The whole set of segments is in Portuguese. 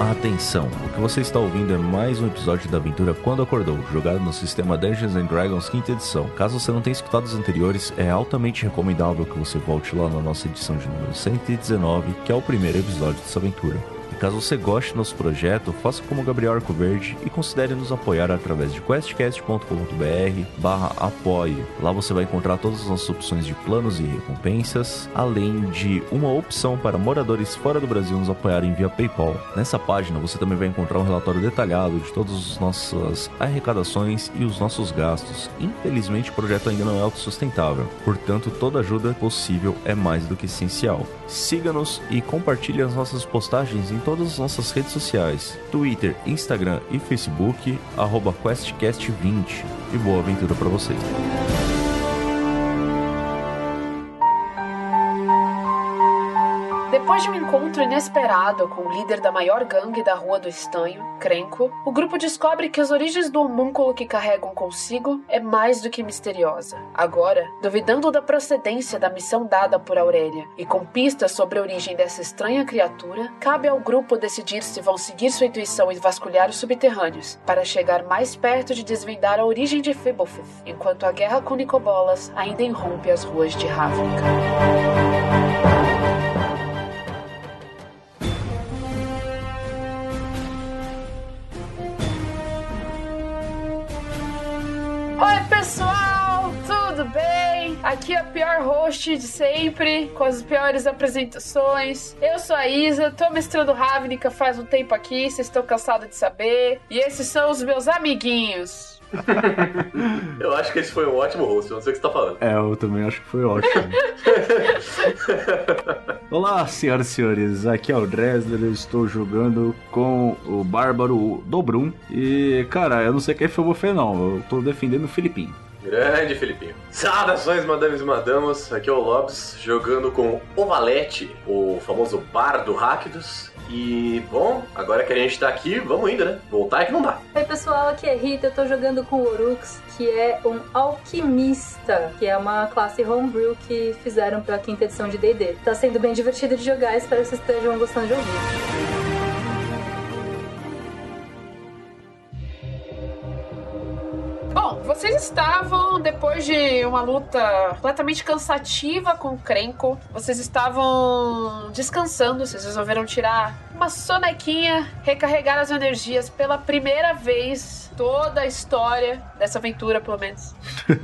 Atenção, o que você está ouvindo é mais um episódio da aventura Quando Acordou, jogado no sistema Dungeons Dragons 5 edição. Caso você não tenha escutado os anteriores, é altamente recomendável que você volte lá na nossa edição de número 119, que é o primeiro episódio dessa aventura. Caso você goste do nosso projeto, faça como Gabriel Arcoverde e considere nos apoiar através de questcast.com.br barra apoie. Lá você vai encontrar todas as nossas opções de planos e recompensas, além de uma opção para moradores fora do Brasil nos apoiarem via PayPal. Nessa página você também vai encontrar um relatório detalhado de todas as nossas arrecadações e os nossos gastos. Infelizmente o projeto ainda não é autossustentável, portanto toda ajuda possível é mais do que essencial. Siga-nos e compartilhe as nossas postagens em todas as nossas redes sociais: Twitter, Instagram e Facebook, QuestCast20. E boa aventura para vocês! Depois de um encontro inesperado com o líder da maior gangue da Rua do Estanho, Crenco, o grupo descobre que as origens do homúnculo que carregam consigo é mais do que misteriosa. Agora, duvidando da procedência da missão dada por Aurélia e com pistas sobre a origem dessa estranha criatura, cabe ao grupo decidir se vão seguir sua intuição e vasculhar os subterrâneos para chegar mais perto de desvendar a origem de Febofith, enquanto a guerra com Nicobolas ainda irrompe as ruas de Ravnica. Oi, pessoal, tudo bem? Aqui é a pior host de sempre, com as piores apresentações. Eu sou a Isa, tô mestrando Ravnica faz um tempo aqui, vocês estão cansados de saber. E esses são os meus amiguinhos. eu acho que esse foi um ótimo host, eu não sei o que você tá falando. É, eu também acho que foi ótimo. Olá, senhoras e senhores, aqui é o Dresler, eu estou jogando com o Bárbaro Dobrum. E, cara, eu não sei quem foi você não, eu tô defendendo o Filipinho. Grande Filipinho. Saudações, madames e madamos. Aqui é o Lobs, jogando com o Valete, o famoso bardo Ráquidos. E, bom, agora que a gente tá aqui, vamos indo, né? Voltar é que não dá. Oi, pessoal, aqui é Rita, eu tô jogando com o Orux, que é um alquimista, que é uma classe homebrew que fizeram pra quinta edição de D&D. Tá sendo bem divertido de jogar, espero que vocês estejam gostando de ouvir. Vocês estavam, depois de uma luta completamente cansativa com o Krenko, vocês estavam descansando, vocês resolveram tirar uma sonequinha, recarregar as energias pela primeira vez toda a história dessa aventura, pelo menos.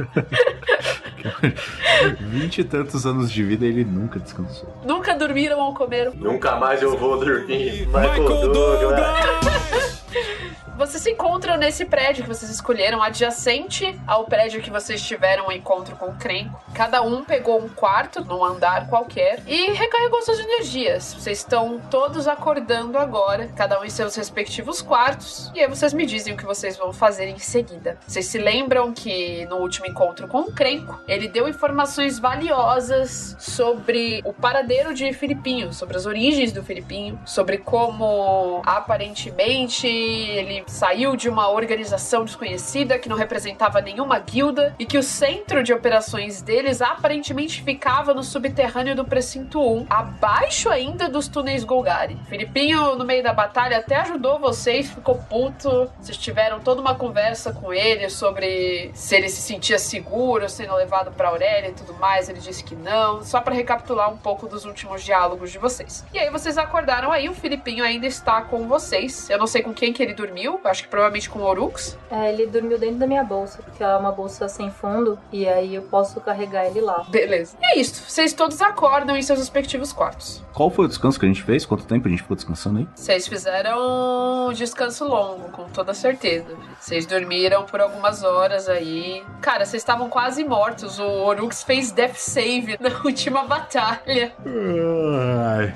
Vinte e tantos anos de vida ele nunca descansou. Nunca dormiram ou comeram. Nunca mais eu vou dormir. Michael, Michael Douglas. Vocês se encontram nesse prédio que vocês escolheram, adjacente ao prédio que vocês tiveram um encontro com o Krenko. Cada um pegou um quarto num andar qualquer e recarregou suas energias. Vocês estão todos acordando agora, cada um em seus respectivos quartos. E aí vocês me dizem o que vocês vão fazer em seguida. Vocês se lembram que no último encontro com o Krenko, ele deu informações valiosas sobre o paradeiro de Filipinho, sobre as origens do Filipinho, sobre como aparentemente ele saiu de uma organização desconhecida que não representava nenhuma guilda e que o centro de operações deles aparentemente ficava no subterrâneo do precinto 1, abaixo ainda dos túneis Golgari. Filipinho, no meio da batalha, até ajudou vocês, ficou puto. Vocês tiveram toda uma conversa com ele sobre se ele se sentia seguro sendo levado para Aurélia e tudo mais. Ele disse que não. Só para recapitular um pouco dos últimos diálogos de vocês. E aí vocês acordaram aí, o Filipinho ainda está com vocês. Eu não sei com quem que ele dormiu, acho que provavelmente com o Orux. É, ele dormiu dentro da minha bolsa, porque é uma bolsa sem fundo, e aí eu posso carregar ele lá. Beleza. E é isso, vocês todos acordam em seus respectivos quartos. Qual foi o descanso que a gente fez? Quanto tempo a gente ficou descansando aí? Vocês fizeram um descanso longo, com toda certeza. Vocês dormiram por algumas horas aí. Cara, vocês estavam quase mortos. O Orux fez death save na última batalha. Ai,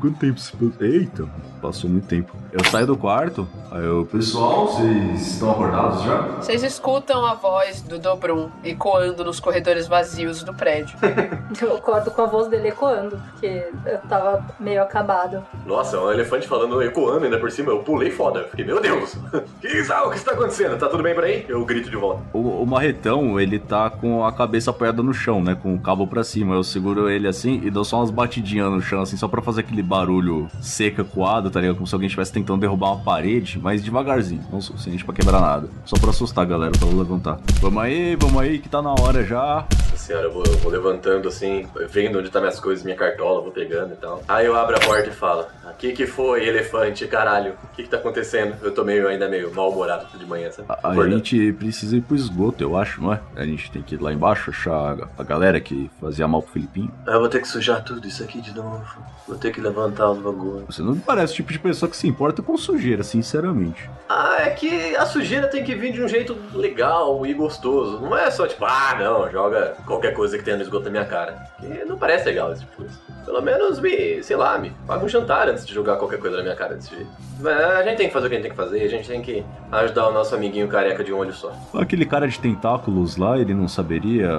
quanto tempo se Eita, passou muito tempo. Eu saio do quarto, aí eu. Pessoal, vocês estão acordados já? Vocês escutam a voz do Dobrum ecoando nos corredores vazios do prédio. eu acordo com a voz dele ecoando, porque eu tava meio acabado. Nossa, um elefante falando ecoando ainda por cima, eu pulei foda. Fiquei, meu Deus! O que está acontecendo? Tá tudo bem por aí? Eu grito de volta. O, o marretão, ele tá com a cabeça apoiada no chão, né? Com o cabo pra cima. Eu seguro ele assim e dou só umas batidinhas no chão, assim, só pra fazer fazer aquele barulho seca, coado, tá ligado? Como se alguém estivesse tentando derrubar uma parede, mas devagarzinho, não o suficiente pra quebrar nada. Só pra assustar a galera, pra levantar. Vamos aí, vamos aí, que tá na hora já. Nossa senhora, eu vou, eu vou levantando assim, vendo onde tá minhas coisas, minha cartola, vou pegando e tal. Aí eu abro a porta e falo: Aqui que foi, elefante, caralho? O que que tá acontecendo? Eu tô meio, ainda meio mal-humorado de manhã, sabe? A, a gente precisa ir pro esgoto, eu acho, não é? A gente tem que ir lá embaixo achar a galera que fazia mal pro Filipinho. Eu vou ter que sujar tudo isso aqui de novo. Vou ter que levantar os bagulhos. Você não parece o tipo de pessoa que se importa com sujeira, sinceramente. Ah, é que a sujeira tem que vir de um jeito legal e gostoso. Não é só tipo, ah, não, joga qualquer coisa que tenha no esgoto na minha cara. Que não parece legal esse tipo de coisa. Pelo menos me, sei lá, me paga um jantar antes de jogar qualquer coisa na minha cara desse jeito. Mas a gente tem que fazer o que a gente tem que fazer, a gente tem que ajudar o nosso amiguinho careca de um olho só. Aquele cara de tentáculos lá, ele não saberia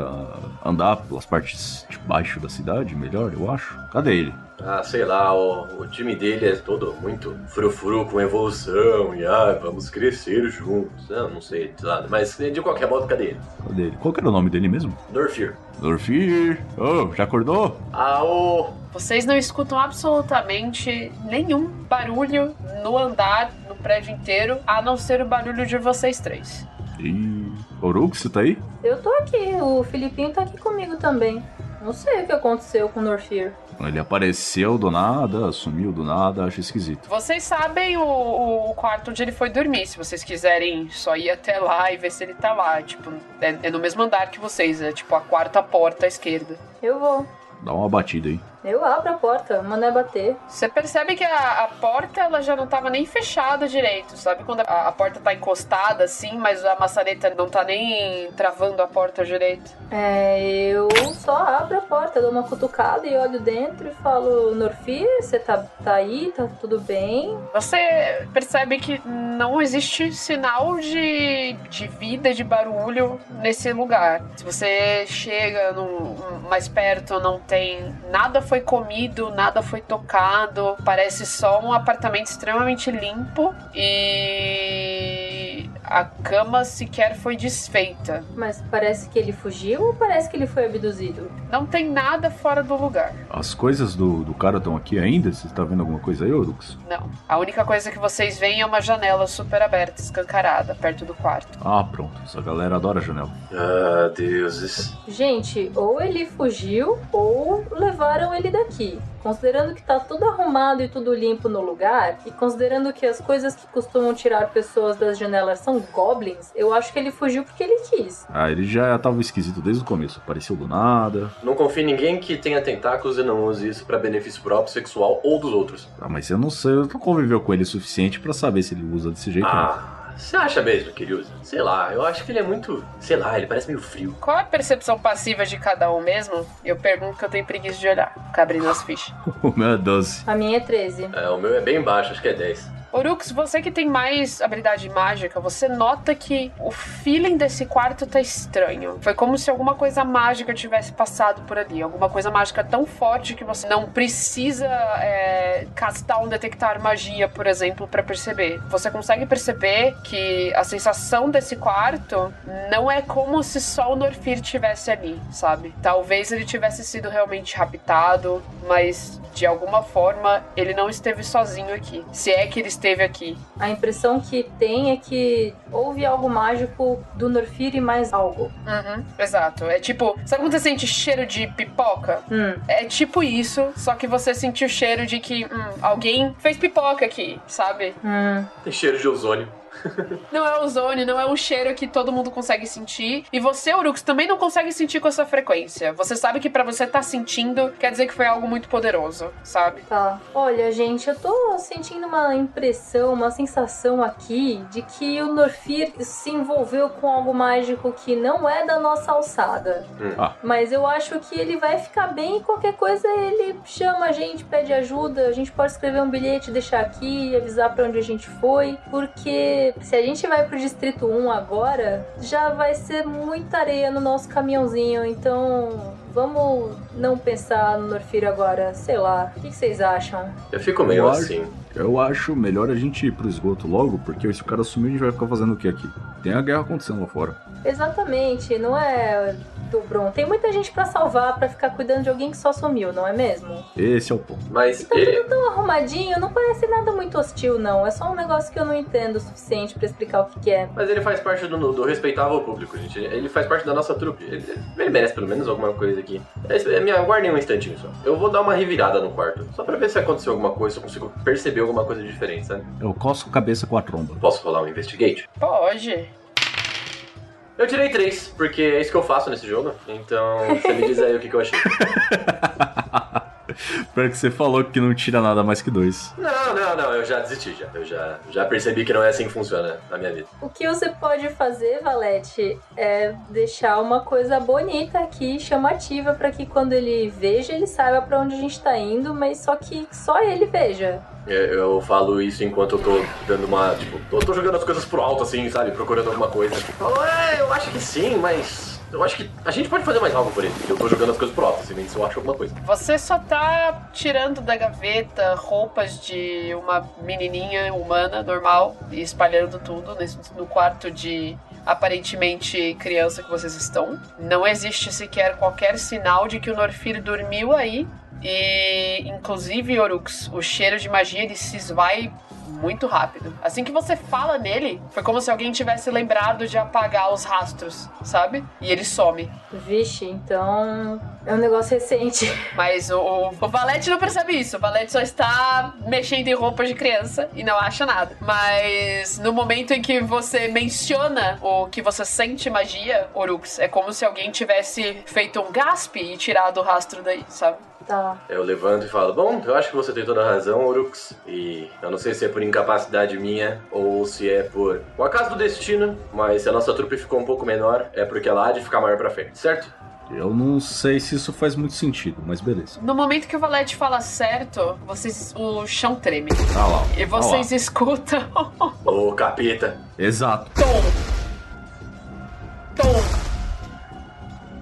andar pelas partes de baixo da cidade melhor, eu acho. Cadê ele? Ah, sei lá, o, o time dele é todo muito frufru com evolução e ah, vamos crescer juntos. Não, não sei, sei lá, mas de qualquer modo, cadê ele? Cadê ele? Qual que era o nome dele mesmo? Dorfir. Dorfir! Oh, já acordou? Ah, ô, Vocês não escutam absolutamente nenhum barulho no andar, no prédio inteiro, a não ser o barulho de vocês três. Ih, Orux, você tá aí? Eu tô aqui, o Filipinho tá aqui comigo também. Não sei o que aconteceu com o Norfir. Ele apareceu do nada, sumiu do nada, acho esquisito. Vocês sabem o, o quarto onde ele foi dormir. Se vocês quiserem só ir até lá e ver se ele tá lá. Tipo, é, é no mesmo andar que vocês. É tipo a quarta porta à esquerda. Eu vou. Dá uma batida aí. Eu abro a porta, mano é bater. Você percebe que a, a porta ela já não tava nem fechada direito, sabe? Quando a, a porta tá encostada assim, mas a maçaneta não tá nem travando a porta direito. É, eu só abro a porta, dou uma cutucada e olho dentro e falo, Norfir, você tá, tá aí, tá tudo bem? Você percebe que não existe sinal de, de vida, de barulho nesse lugar. Se você chega num- mais perto, não tem nada foi comido, nada foi tocado. Parece só um apartamento extremamente limpo e a cama sequer foi desfeita. Mas parece que ele fugiu ou parece que ele foi abduzido? Não tem nada fora do lugar. As coisas do, do cara estão aqui ainda? Você tá vendo alguma coisa aí, Orux? Não. A única coisa que vocês veem é uma janela super aberta, escancarada, perto do quarto. Ah, pronto. Essa galera adora janela. ah, deuses. Gente, ou ele fugiu ou levaram ele daqui. Considerando que tá tudo arrumado e tudo limpo no lugar, e considerando que as coisas que costumam tirar pessoas das janelas são goblins, eu acho que ele fugiu porque ele quis. Ah, ele já tava esquisito desde o começo. Apareceu do nada. Não confie em ninguém que tenha tentáculos e não use isso pra benefício próprio, sexual ou dos outros. Ah, mas eu não sei, eu não conviveu com ele o suficiente pra saber se ele usa desse jeito. não. Você acha mesmo que ele usa? Sei lá, eu acho que ele é muito. Sei lá, ele parece meio frio. Qual é a percepção passiva de cada um mesmo? Eu pergunto que eu tenho preguiça de olhar. Ficar abrindo as fichas. O meu é 12. A minha é 13. É, o meu é bem baixo, acho que é 10. Orux, você que tem mais habilidade mágica, você nota que o feeling desse quarto tá estranho. Foi como se alguma coisa mágica tivesse passado por ali. Alguma coisa mágica tão forte que você não precisa é, castar um detectar magia, por exemplo, pra perceber. Você consegue perceber que a sensação desse quarto não é como se só o Norfir tivesse ali, sabe? Talvez ele tivesse sido realmente raptado, mas de alguma forma ele não esteve sozinho aqui. Se é que ele aqui. A impressão que tem é que houve algo mágico do Norfir e mais algo. Uhum, exato. É tipo, sabe quando você sente cheiro de pipoca? Hum, É tipo isso, só que você sentiu o cheiro de que hum, alguém fez pipoca aqui, sabe? hum. Tem cheiro de ozônio. Não é ozônio, não é um cheiro que todo mundo consegue sentir. E você, Urux, também não consegue sentir com essa frequência. Você sabe que pra você tá sentindo, quer dizer que foi algo muito poderoso, sabe? Tá. Olha, gente, eu tô sentindo uma impressão, uma sensação aqui de que o Norfir se envolveu com algo mágico que não é da nossa alçada. Hum. Ah. Mas eu acho que ele vai ficar bem e qualquer coisa ele chama a gente, pede ajuda. A gente pode escrever um bilhete, deixar aqui e avisar pra onde a gente foi. Porque se a gente vai pro Distrito 1 agora, já vai ser muita areia no nosso caminhãozinho. Então. Vamos não pensar no Norfir agora, sei lá. O que vocês acham? Eu fico meio Eu acho- assim. Eu acho melhor a gente ir pro esgoto logo, porque se o cara sumir, a gente vai ficar fazendo o que aqui? Tem a guerra acontecendo lá fora. Exatamente, não é Dobron. Tem muita gente pra salvar, pra ficar cuidando de alguém que só sumiu, não é mesmo? Esse é o ponto. Mas Tá ele, tudo tão arrumadinho, não parece nada muito hostil, não. É só um negócio que eu não entendo o suficiente pra explicar o que, que é. mas ele faz parte do, do respeitável público, gente. Ele faz parte da nossa trupe. Ele, ele merece pelo menos alguma coisa aqui. É, me aguardem um instantinho só. Eu vou dar uma revirada no quarto. Só pra ver se aconteceu alguma coisa, se eu consigo perceber alguma coisa diferente, sabe? Eu coço a cabeça com a tromba. Posso rolar um investigate? Pode. Eu tirei três, porque é isso que eu faço nesse jogo. Então, você me diz aí o que, que eu achei. Pior que você falou que não tira nada mais que dois. Não, não, não, eu já desisti já. Eu já, já percebi que não é assim que funciona na minha vida. O que você pode fazer, Valete, é deixar uma coisa bonita aqui, chamativa, pra que quando ele veja, ele saiba pra onde a gente tá indo, mas só que só ele veja. Eu, eu falo isso enquanto eu tô dando uma. Tipo, tô, tô jogando as coisas pro alto, assim, sabe? Procurando alguma coisa. Falo, é, eu acho que sim, mas. Eu acho que a gente pode fazer mais algo por ele. Eu tô jogando as coisas pro alto, assim, se eu acho alguma coisa. Você só tá tirando da gaveta roupas de uma menininha humana normal e espalhando tudo nesse- no quarto de aparentemente criança que vocês estão. Não existe sequer qualquer sinal de que o Norfir dormiu aí. E, inclusive, Orux, o cheiro de magia ele se esvai muito rápido. Assim que você fala nele, foi como se alguém tivesse lembrado de apagar os rastros, sabe? E ele some. Vixe, então é um negócio recente. Mas o, o, o Valete não percebe isso. O Valete só está mexendo em roupas de criança e não acha nada. Mas no momento em que você menciona o que você sente magia, Orux, é como se alguém tivesse feito um gasp e tirado o rastro daí, sabe? Tá. Eu levanto e falo, bom, eu acho que você tem toda a razão, Orux. E eu não sei se é por incapacidade minha ou se é por um acaso do destino, mas se a nossa trupe ficou um pouco menor, é porque ela há de ficar maior pra frente, certo? Eu não sei se isso faz muito sentido, mas beleza. No momento que o Valete fala certo, vocês, o chão treme. Ah lá. E vocês escutam Ô, capeta. Exato. tom. Tom.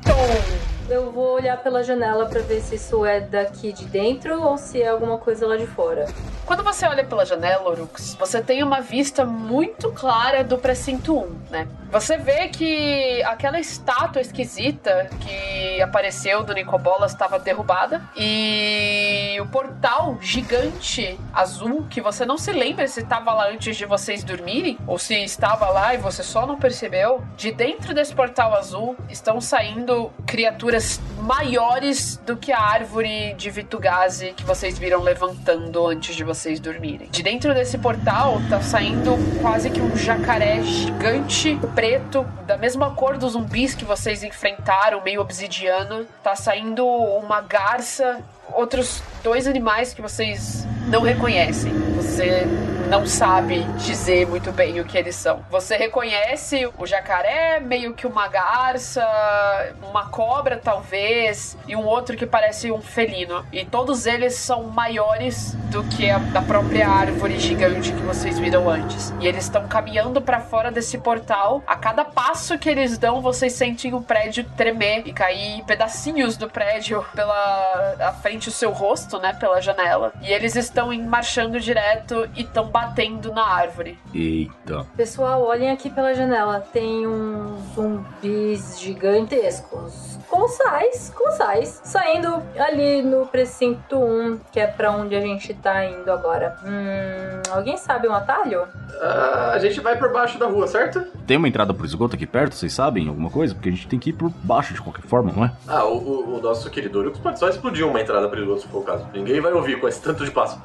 Tom. Eu vou olhar pela janela pra ver se isso é daqui de dentro ou se é alguma coisa lá de fora. Quando você olha pela janela, Orux, você tem uma vista muito clara do precinto 1, né? Você vê que aquela estátua esquisita que apareceu do Nicobolas estava derrubada e o portal gigante azul, que você não se lembra se estava lá antes de vocês dormirem ou se estava lá e você só não percebeu, de dentro desse portal azul estão saindo criaturas maiores do que a árvore de Vitugazi que vocês viram levantando antes de vocês dormirem. De dentro desse portal tá saindo quase que um jacaré gigante, preto, da mesma cor dos zumbis que vocês enfrentaram, meio obsidiana. Tá saindo uma garça, outros dois animais que vocês não reconhecem. Você não sabe dizer muito bem o que eles são. Você reconhece o jacaré, meio que uma garça, uma cobra talvez, e um outro que parece um felino. E todos eles são maiores do que a da própria árvore gigante que vocês viram antes. E eles estão caminhando para fora desse portal. A cada passo que eles dão, vocês sentem o prédio tremer e cair pedacinhos do prédio pela à frente do seu rosto, né, pela janela. E eles estão marchando direto e estão batendo na árvore. Eita. Pessoal, olhem aqui pela janela. Tem uns zumbis gigantescos. Colossais, colossais. Saindo ali no precinto 1, que é pra onde a gente tá indo agora. Hum, alguém sabe um atalho? Ah, a gente vai por baixo da rua, certo? Tem uma entrada pro esgoto aqui perto, vocês sabem? Alguma coisa? Porque a gente tem que ir por baixo de qualquer forma, não é? Ah, o, o- o nosso querido Orux pode só explodir uma entrada perigosa se for o caso. Ninguém vai ouvir com esse tanto de passo.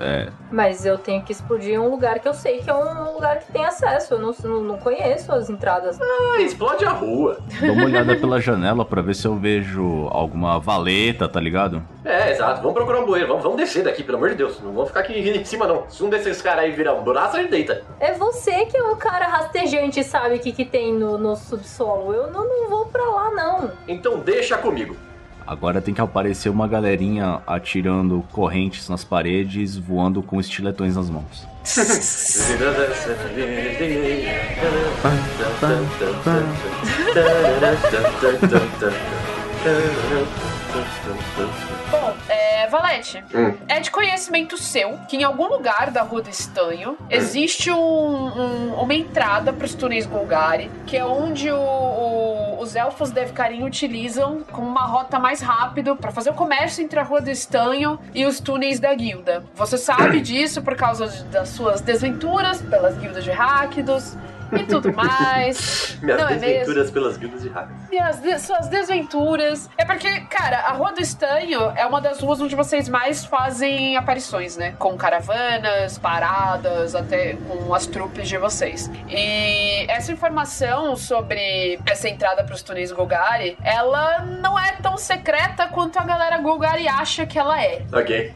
É. Mas eu tenho que explodir um lugar que eu sei que é um lugar que tem acesso. Eu não, não, não conheço as entradas. Ah, explode a rua. Dá uma olhada pela janela pra ver se eu vejo alguma valeta, tá ligado? É, exato. Vamos procurar um bueiro. Vamos, vamos descer daqui, pelo amor de Deus. Não vamos ficar aqui em cima, não. Se um desses caras aí virar um braço, ele deita. É você que é um cara rastejante e sabe o que, que tem no, no subsolo. Eu não, não vou pra lá, não. Então deixa comigo. Agora tem que aparecer uma galerinha atirando correntes nas paredes, voando com estiletões nas mãos. Bom, é, Valete, Hum. é de conhecimento seu que em algum lugar da Rua do Estanho existe um- um- uma entrada para os túneis Golgari, que é onde o- o- os os elfos Devkarin utilizam como uma rota mais rápida para fazer o comércio entre a Rua do Estanho e os túneis da guilda. Você sabe disso por causa de- das suas desventuras pelas guildas de Ráquidos e tudo mais. Minhas não é desventuras pelas guildas de hackers. E as de- suas desventuras. É porque, cara, a Rua do Estanho é uma das ruas onde vocês mais fazem aparições, né? Com caravanas, paradas, até com as trupes de vocês. E essa informação sobre essa entrada pros túneis Golgari, ela não é tão secreta quanto a galera Golgari acha que ela é. Ok.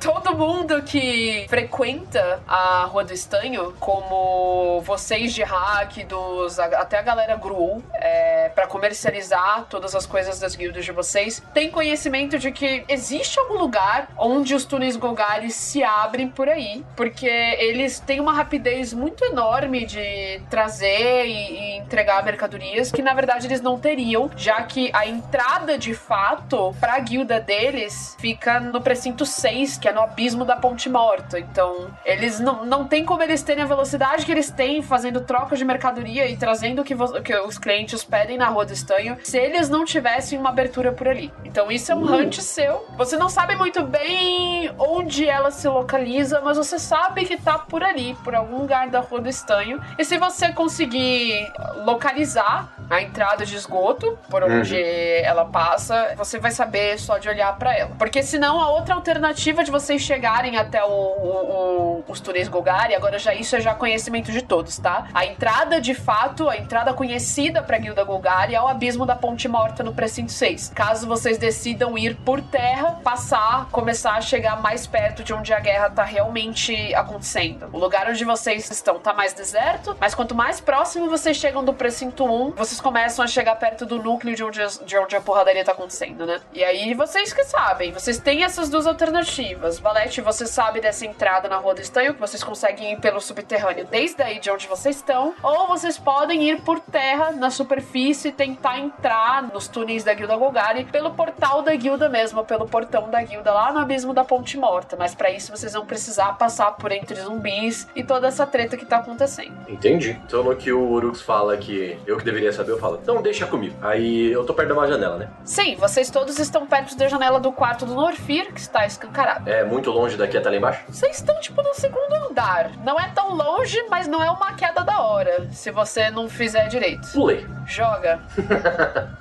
Todo mundo que frequenta a Rua do Estanho, como vocês de hack, dos, a- até a galera Gruul, é, para comercializar todas as coisas das guildas de vocês, tem conhecimento de que existe algum lugar onde os túneis Golgari se abrem por aí, porque eles têm uma rapidez muito enorme de trazer e, e entregar mercadorias que na verdade eles não teriam, já que a entrada de fato para a guilda deles fica no precinto 6, que é no abismo da Ponte Morta. Então, eles não, não tem como eles terem a velocidade que eles têm fazendo trocas de mercadoria e trazendo o que, que os clientes pedem na Rua do Estanho, se eles não tivessem uma abertura por ali. Então, isso é um hunt seu. Você não sabe muito bem onde ela se localiza, mas você sabe que tá por ali, por algum lugar da Rua do Estanho. E se você conseguir localizar a entrada de esgoto, por onde ela passa, você vai saber só de olhar pra ela. Porque senão a outra alternativa de vocês chegarem até o, o- o- os túneis Golgari, agora já isso é já conhecimento de todos, tá? A entrada de fato, a entrada conhecida pra Guilda Golgari é o abismo da Ponte Morta no precinto 6. Caso vocês decidam ir por terra, passar, começar a chegar mais perto de onde a guerra tá realmente acontecendo. O lugar onde vocês estão tá mais deserto, mas quanto mais próximo vocês chegam do precinto 1, vocês começam a chegar perto do núcleo de onde, de onde a porradaria tá acontecendo, né? E aí vocês que sabem, vocês têm essas duas alternativas. Valete, você sabe dessa entrada na Rua do Estanho, que vocês conseguem ir pelo subterrâneo desde aí de onde vocês estão, ou vocês podem ir por terra, na superfície, e tentar entrar nos túneis da Guilda Golgari pelo portal da guilda mesmo, pelo portão da guilda lá no abismo da Ponte Morta. Mas pra isso vocês vão precisar passar por entre zumbis e toda essa treta que tá acontecendo. Entendi. Então no que o Urux fala que eu que deveria saber, eu falo, então deixa comigo. Aí eu tô perto de uma janela, né? Sim, vocês todos estão perto da janela do quarto do Norfir, que está escancarado. É muito longe daqui até lá embaixo? Vocês estão, tipo, no segundo andar. Não é tão longe, mas não é uma queda da hora, se você não fizer direito. Pulei. Joga.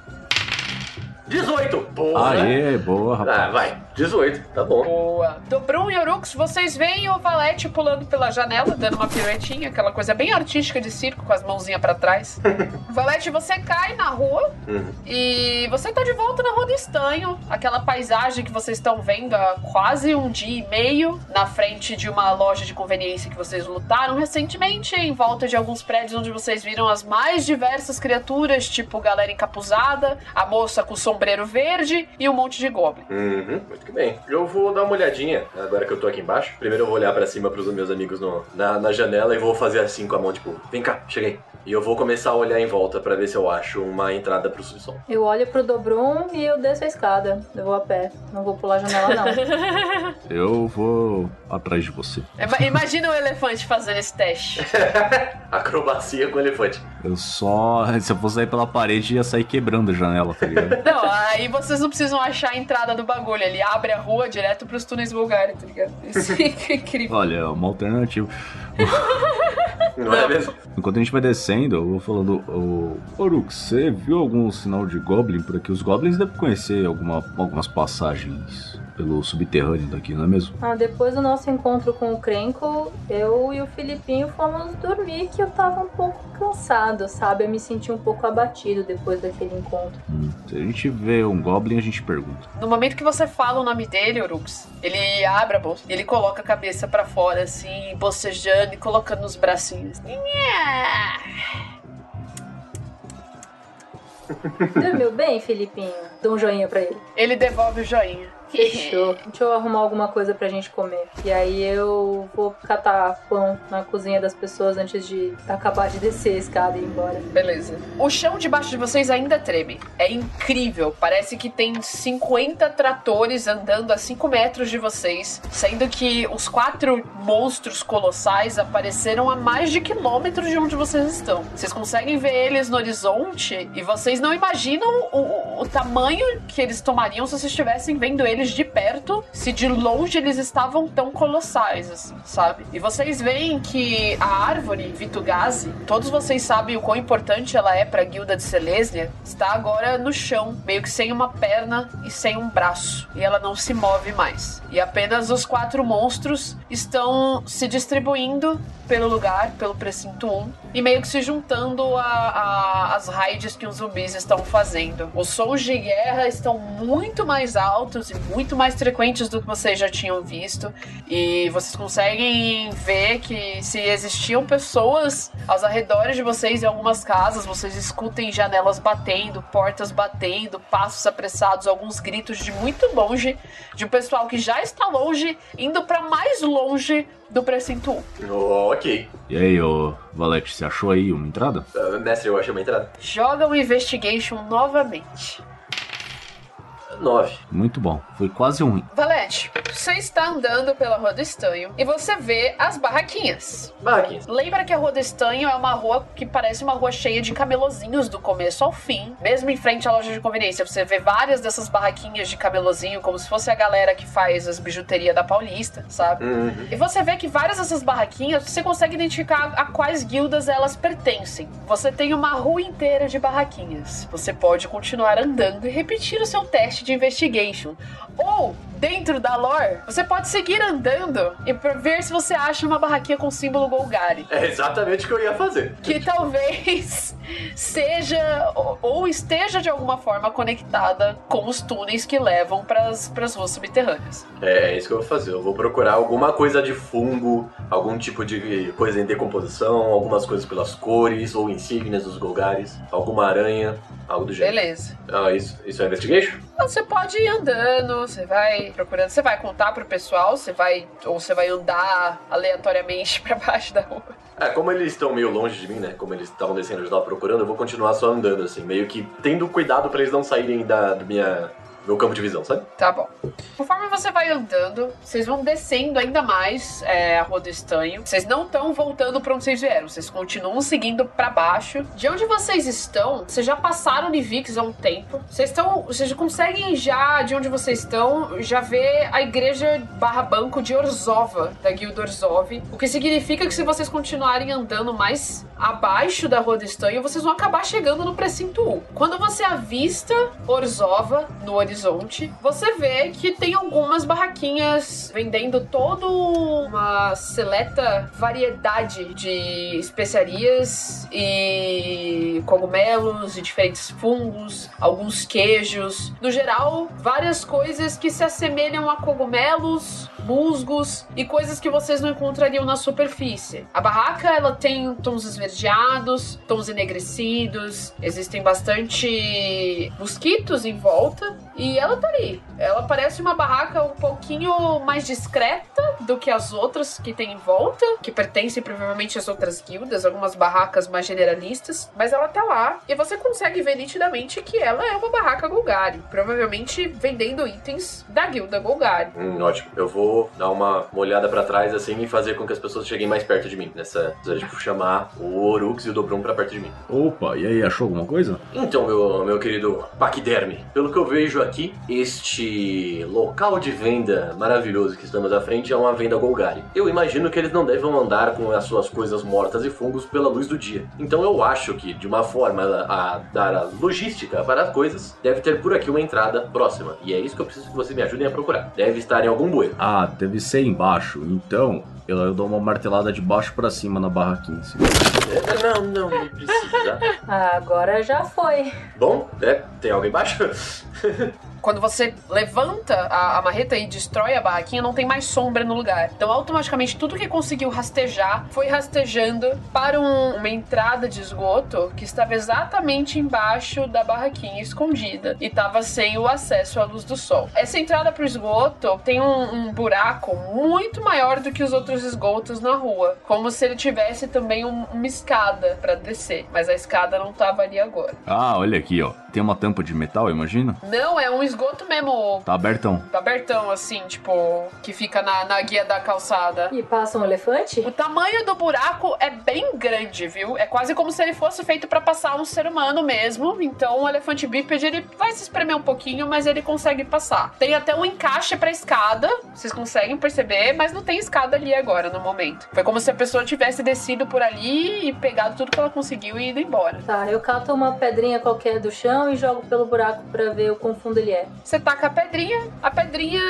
18! Porra! Aê, boa, rapaz. Ah, vai. 18, tá bom. Boa. Dobrum e Orux, vocês veem o Valete pulando pela janela, dando uma piruetinha, aquela coisa bem artística de circo, com as mãozinhas pra trás. Valete, você cai na rua Uhum. e você tá de volta na Rua do Estanho, aquela paisagem que vocês estão vendo há quase um dia e meio, na frente de uma loja de conveniência que vocês lutaram recentemente, em volta de alguns prédios onde vocês viram as mais diversas criaturas, tipo galera encapuzada, a moça com o sombreiro verde e um monte de goblin. Uhum, muito que bem. Eu vou dar uma olhadinha, agora que eu tô aqui embaixo. Primeiro eu vou olhar pra cima pros meus amigos no- na, na janela e vou fazer assim com a mão, tipo, vem cá, cheguei. E eu vou começar a olhar em volta pra ver se eu acho uma entrada pro subsolo. Eu olho pro Dobrum e eu desço a escada. Eu vou a pé. Não vou pular a janela, não. Eu vou atrás de você. Ima- Imagina o elefante fazendo esse teste. Acrobacia com elefante. Eu só. Se eu fosse sair pela parede, ia sair quebrando a janela, tá ligado? Não, aí vocês não precisam achar a entrada do bagulho. Ele abre a rua direto pros túneis vulgares, tá ligado? Isso é incrível. Olha, é uma alternativa. Não é mesmo? Enquanto a gente vai descendo, eu vou falando, ô Orux, você viu algum sinal de Goblin por aqui? Os Goblins devem conhecer alguma, algumas passagens pelo subterrâneo daqui, não é mesmo? Ah, depois do nosso encontro com o Krenko, eu e o Filipinho fomos dormir que eu tava um pouco cansado, sabe? Eu me senti um pouco abatido depois daquele encontro. Hum, Se a gente vê um Goblin, a gente pergunta. No momento que você fala o nome dele, Orux, ele abre a bolsa, ele coloca a cabeça pra fora, assim, bocejando e colocando os bracinhos. Dormiu bem, Filipinho? Dou um joinha pra ele. Ele devolve o joinha. Fechou. Deixa eu arrumar alguma coisa pra gente comer. E aí eu vou catar pão na cozinha das pessoas antes de acabar de descer a escada e ir embora. Beleza. O chão debaixo de vocês ainda treme. É incrível. Parece que tem 50 tratores andando a 5 metros de vocês. Sendo que os quatro monstros colossais apareceram a mais de quilômetros de onde vocês estão. Vocês conseguem ver eles no horizonte e vocês não imaginam o, o, o tamanho que eles tomariam se vocês estivessem vendo eles de perto, se de longe eles estavam tão colossais, assim, sabe? E vocês veem que a árvore Vitugazi, todos vocês sabem o quão importante ela é pra guilda de Selesnia, está agora no chão, meio que sem uma perna e sem um braço. E ela não se move mais. E apenas os quatro monstros estão se distribuindo pelo lugar, pelo precinto 1, e meio que se juntando a, a- as raids que os zumbis estão fazendo. Os sons de guerra estão muito mais altos e muito mais frequentes do que vocês já tinham visto. E vocês conseguem ver que se existiam pessoas aos arredores de vocês em algumas casas, vocês escutem janelas batendo, portas batendo, passos apressados, alguns gritos de muito longe, de um pessoal que já está longe, indo para mais longe do precinto 1. ok. E aí, ô Valete, você achou aí uma entrada? Ah, mestre, eu achei uma entrada. Joga o Investigation novamente. Nove. Muito bom. Foi quase um. Valete, você está andando pela Rua do Estanho e você vê as barraquinhas. Barraquinhas. Lembra que a Rua do Estanho é uma rua que parece uma rua cheia de camelozinhos do começo ao fim. Mesmo em frente à loja de conveniência, você vê várias dessas barraquinhas de camelozinho, como se fosse a galera que faz as bijuterias da Paulista, sabe? Uhum. E você vê que várias dessas barraquinhas você consegue identificar a quais guildas elas pertencem. Você tem uma rua inteira de barraquinhas. Você pode continuar andando e repetir o seu teste de investigation. Ou, dentro da lore, você pode seguir andando e ver se você acha uma barraquinha com símbolo Golgari. É exatamente o que eu ia fazer. Que talvez seja ou- esteja de alguma forma conectada com os túneis que levam para as ruas subterrâneas. É, é isso que eu vou fazer. Eu vou procurar alguma coisa de fungo, algum tipo de coisa em decomposição, algumas coisas pelas cores ou insígnias dos Golgares, alguma aranha, algo do gênero. Beleza. Ah, isso, isso é investigation? Você pode ir andando, você vai procurando, você vai contar pro pessoal, você vai ou você vai andar aleatoriamente pra baixo da rua. É, como eles estão meio longe de mim, né? Como eles estavam descendo eu estava procurando, eu vou continuar só andando, assim, meio que tendo cuidado pra eles não saírem da, do minha, meu campo de visão, sabe? Tá bom. Conforme você vai andando, vocês vão descendo ainda mais é, a Rua do Estanho. Vocês não estão voltando pra onde vocês vieram, vocês continuam seguindo pra baixo. De onde vocês estão, vocês já passaram Nivix há um tempo. Vocês estão. Vocês conseguem já, de onde vocês estão, já ver a igreja barra banco de Orzova, da Guilda Orzov. O que significa que se vocês continuarem andando mais abaixo da Rua do Estanho, vocês vão acabar chegando no precinto 1. Quando você avista Orzova no horizonte, você vê que tem algumas barraquinhas vendendo toda uma seleta variedade de especiarias e cogumelos e diferentes fungos, alguns queijos. No geral, várias coisas que se assemelham a cogumelos, musgos e coisas que vocês não encontrariam na superfície. A barraca ela tem tons esverdeados, tons enegrecidos, existem bastante mosquitos em volta e ela tá ali. Ela parece uma barraca um pouquinho mais discreta do que as outras que tem em volta, que pertencem provavelmente às outras guildas, algumas barracas mais generalistas, mas ela tá lá e você consegue ver nitidamente que ela é uma barraca Golgari, provavelmente vendendo itens da guilda Golgari. Hum, ótimo. Eu vou dar uma, uma olhada pra trás assim e fazer com que as pessoas cheguem mais perto de mim. Nessa, tipo, chamar o Orux e o Dobrum pra perto de mim. Opa, e aí, achou alguma coisa? Então, meu, meu querido Paquiderme, pelo que eu vejo aqui, este local de venda maravilhoso que estamos à frente é uma venda Golgari. Eu imagino que eles não devem andar com as suas coisas mortas e fungos pela luz do dia. Então eu acho que, de uma forma a, a dar a logística para as coisas, deve ter por aqui uma entrada próxima. E é isso que eu preciso que você me ajudem a procurar. Deve estar em algum bueiro. Ah, deve ser embaixo. Então, eu, eu dou uma martelada de baixo pra cima na barraquinha. assim. É, Não, não, não precisa. Ah, agora já foi. Bom, é, tem algo embaixo? quando você levanta a, a marreta e destrói a barraquinha, não tem mais sombra no lugar. Então, automaticamente, tudo que conseguiu rastejar foi rastejando para um- uma entrada de esgoto que estava exatamente embaixo da barraquinha escondida e estava sem o acesso à luz do sol. Essa entrada para o esgoto tem um, um buraco muito maior do que os outros esgotos na rua, como se ele tivesse também um- uma escada para descer, mas a escada não estava ali agora. Ah, olha aqui, ó. Tem uma tampa de metal, imagina? Não, é um esgoto mesmo Tá abertão. abertão, assim, tipo, que fica na, na guia da calçada. E passa um elefante? O tamanho do buraco é bem grande, viu? É quase como se ele fosse feito pra passar um ser humano mesmo. Então o elefante bípede ele vai se espremer um pouquinho, mas ele consegue passar. Tem até um encaixe pra escada, vocês conseguem perceber, mas não tem escada ali agora no momento. Foi como se a pessoa tivesse descido por ali e pegado tudo que ela conseguiu e ido embora. Tá, eu cato uma pedrinha qualquer do chão e jogo pelo buraco pra ver o quão fundo ele é. Você taca a pedrinha, a pedrinha.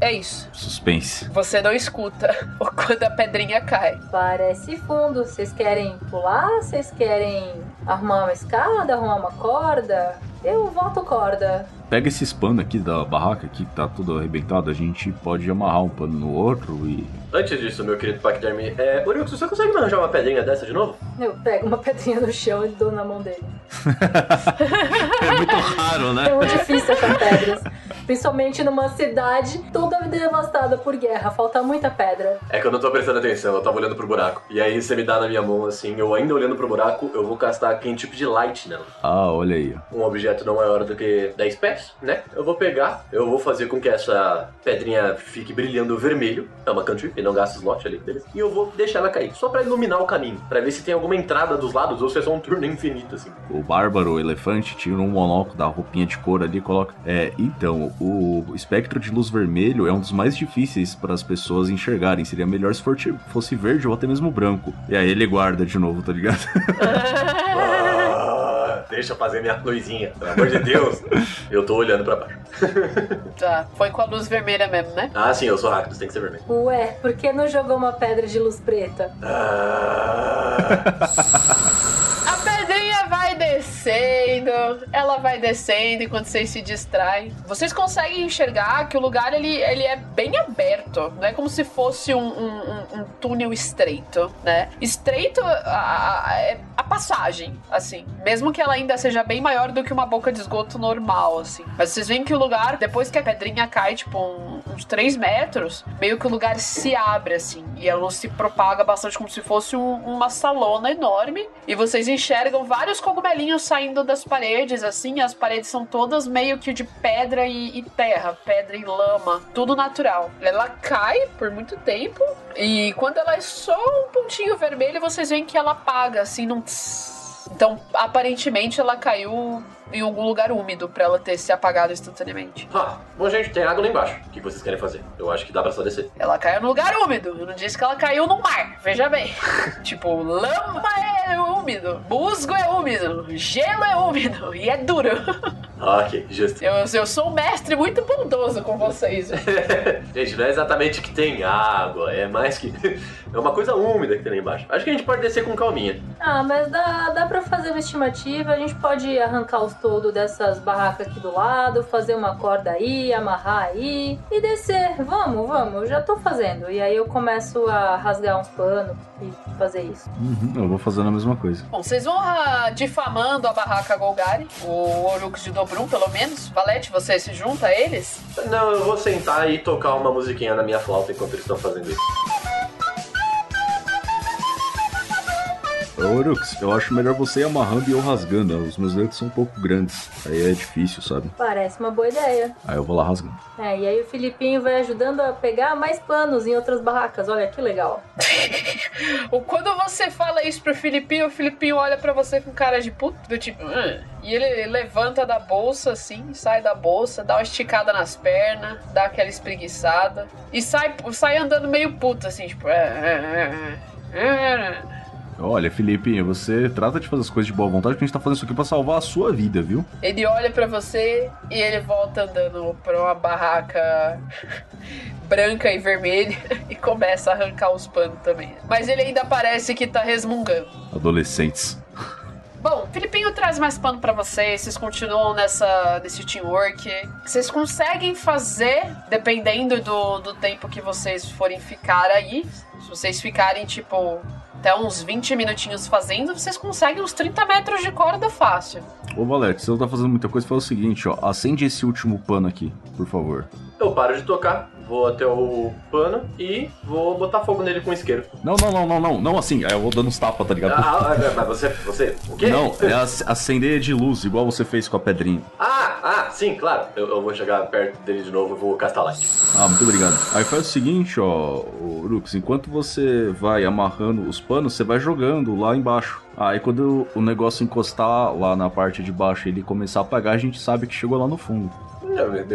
É isso. Suspense. Você não escuta quando a pedrinha cai. Parece fundo. Vocês querem pular? Vocês querem arrumar uma escada, arrumar uma corda? Eu voto corda. Pega esses panos aqui da barraca aqui, que tá tudo arrebentado. A gente pode amarrar um pano no outro e. Antes disso, meu querido Paquiderme, é, Uriux, você consegue me arranjar uma pedrinha dessa de novo? Eu pego uma pedrinha no chão e dou na mão dele. É muito raro, né? É muito difícil achar pedras. Principalmente numa cidade toda devastada por guerra. Falta muita pedra. É que eu não tô prestando atenção, eu tava olhando pro buraco. E aí você me dá na minha mão assim, eu ainda olhando pro buraco, eu vou castar aquele tipo de light nela. Ah, olha aí. Um objeto não maior do que 10 pés, né? Eu vou pegar, eu vou fazer com que essa pedrinha fique brilhando vermelho. É uma cantrip, não gasta slot ali, beleza? E eu vou deixar ela cair, só pra iluminar o caminho. Pra ver se tem alguma entrada dos lados ou se é só um turno infinito, assim. O bárbaro, o elefante, tira um monóculo da roupinha de couro ali e coloca. É, então, o espectro de luz vermelho é um dos mais difíceis para as pessoas enxergarem. Seria melhor se fosse verde ou até mesmo branco. E aí ele guarda de novo, tá ligado? Ah, deixa eu fazer minha luzinha, pelo amor de Deus. eu tô olhando pra baixo. Tá, foi com a luz vermelha mesmo, né? Ah, sim, eu sou rápido, tem que ser vermelho. Ué, por que não jogou uma pedra de luz preta? Ah, A pedrinha vai descendo, ela vai descendo enquanto vocês se distraem. Vocês conseguem enxergar que o lugar ele, ele é bem aberto, não é como se fosse um, um- um- túnel estreito, né? Estreito a, a- é a passagem, assim, mesmo que ela ainda seja bem maior do que uma boca de esgoto normal, assim. Mas vocês veem que o lugar, depois que a pedrinha cai, tipo, um- uns 3 metros, meio que o lugar se abre, assim, e a luz se propaga bastante como se fosse um- uma salona enorme. E vocês enxergam vários cogumelinhos saindo das paredes, assim, as paredes são todas meio que de pedra e, e terra, pedra e lama, tudo natural. Ela cai por muito tempo, e quando ela é só um pontinho vermelho, vocês veem que ela apaga, assim, tss. Então, aparentemente, ela caiu em algum lugar úmido pra ela ter se apagado instantaneamente. ah, bom, gente, tem água lá embaixo. O que vocês querem fazer? Eu acho que dá pra só descer. Ela caiu no lugar úmido. Eu não disse que ela caiu no mar. Veja bem. tipo, lama é úmido, musgo é úmido, gelo é úmido e é duro. Ah, ok, justo. Eu, eu sou um mestre muito bondoso com vocês. gente, não é exatamente que tem água, é mais que. é uma coisa úmida que tem lá embaixo. Acho que a gente pode descer com calminha. Ah, mas dá, dá pra fazer uma estimativa. A gente pode arrancar os todo dessas barracas aqui do lado, fazer uma corda aí, amarrar aí e descer. Vamos, vamos, eu já tô fazendo. E aí eu começo a rasgar uns panos e fazer isso. Uhum, eu vou fazendo a mesma coisa. Bom, vocês vão ah, difamando a barraca Golgari, o Orux de Dobrum, pelo menos. Valete, você se junta a eles? Não, eu vou sentar e tocar uma musiquinha na minha flauta enquanto eles estão fazendo isso. Orux, eu acho melhor você ir amarrando e eu rasgando. Os meus dedos são um pouco grandes. Aí é difícil, sabe? Parece uma boa ideia. Aí eu vou lá rasgando. É, e aí o Filipinho vai ajudando a pegar mais panos em outras barracas. Olha que legal. Quando você fala isso pro Filipinho, o Filipinho olha pra você com cara de puto, do tipo. "Hum". E ele levanta da bolsa assim, sai da bolsa, dá uma esticada nas pernas, dá aquela espreguiçada e sai, sai andando meio puto assim, tipo. "É, é, é, é". Olha, Felipe, você trata de fazer as coisas de boa vontade, porque a gente tá fazendo isso aqui pra salvar a sua vida, viu? Ele olha pra você e ele volta andando pra uma barraca branca e vermelha e começa a arrancar os panos também. Mas ele ainda parece que tá resmungando. Adolescentes. Bom, Filipinho traz mais pano pra vocês, vocês continuam nessa, nesse teamwork. Vocês conseguem fazer, dependendo do, do tempo que vocês forem ficar aí. Se vocês ficarem, tipo, até uns 20 minutinhos fazendo, vocês conseguem uns 30 metros de corda fácil. Ô Valete, você não tá fazendo muita coisa, faz o seguinte, ó. Acende esse último pano aqui, por favor. Eu paro de tocar, vou até o pano e vou botar fogo nele com um isqueiro. Não, não, não, não, não. Não assim, aí eu vou dando uns tapas, tá ligado? Ah, ah, mas você, você, o quê? Não, é ac- acender de luz, igual você fez com a pedrinha. Ah, ah, sim, claro. Eu, eu vou chegar perto dele de novo e vou castar light. Ah, muito obrigado. Aí faz o seguinte, ó, Rux, enquanto você vai amarrando os panos, você vai jogando lá embaixo. Aí quando o negócio encostar lá na parte de baixo e ele começar a apagar, a gente sabe que chegou lá no fundo.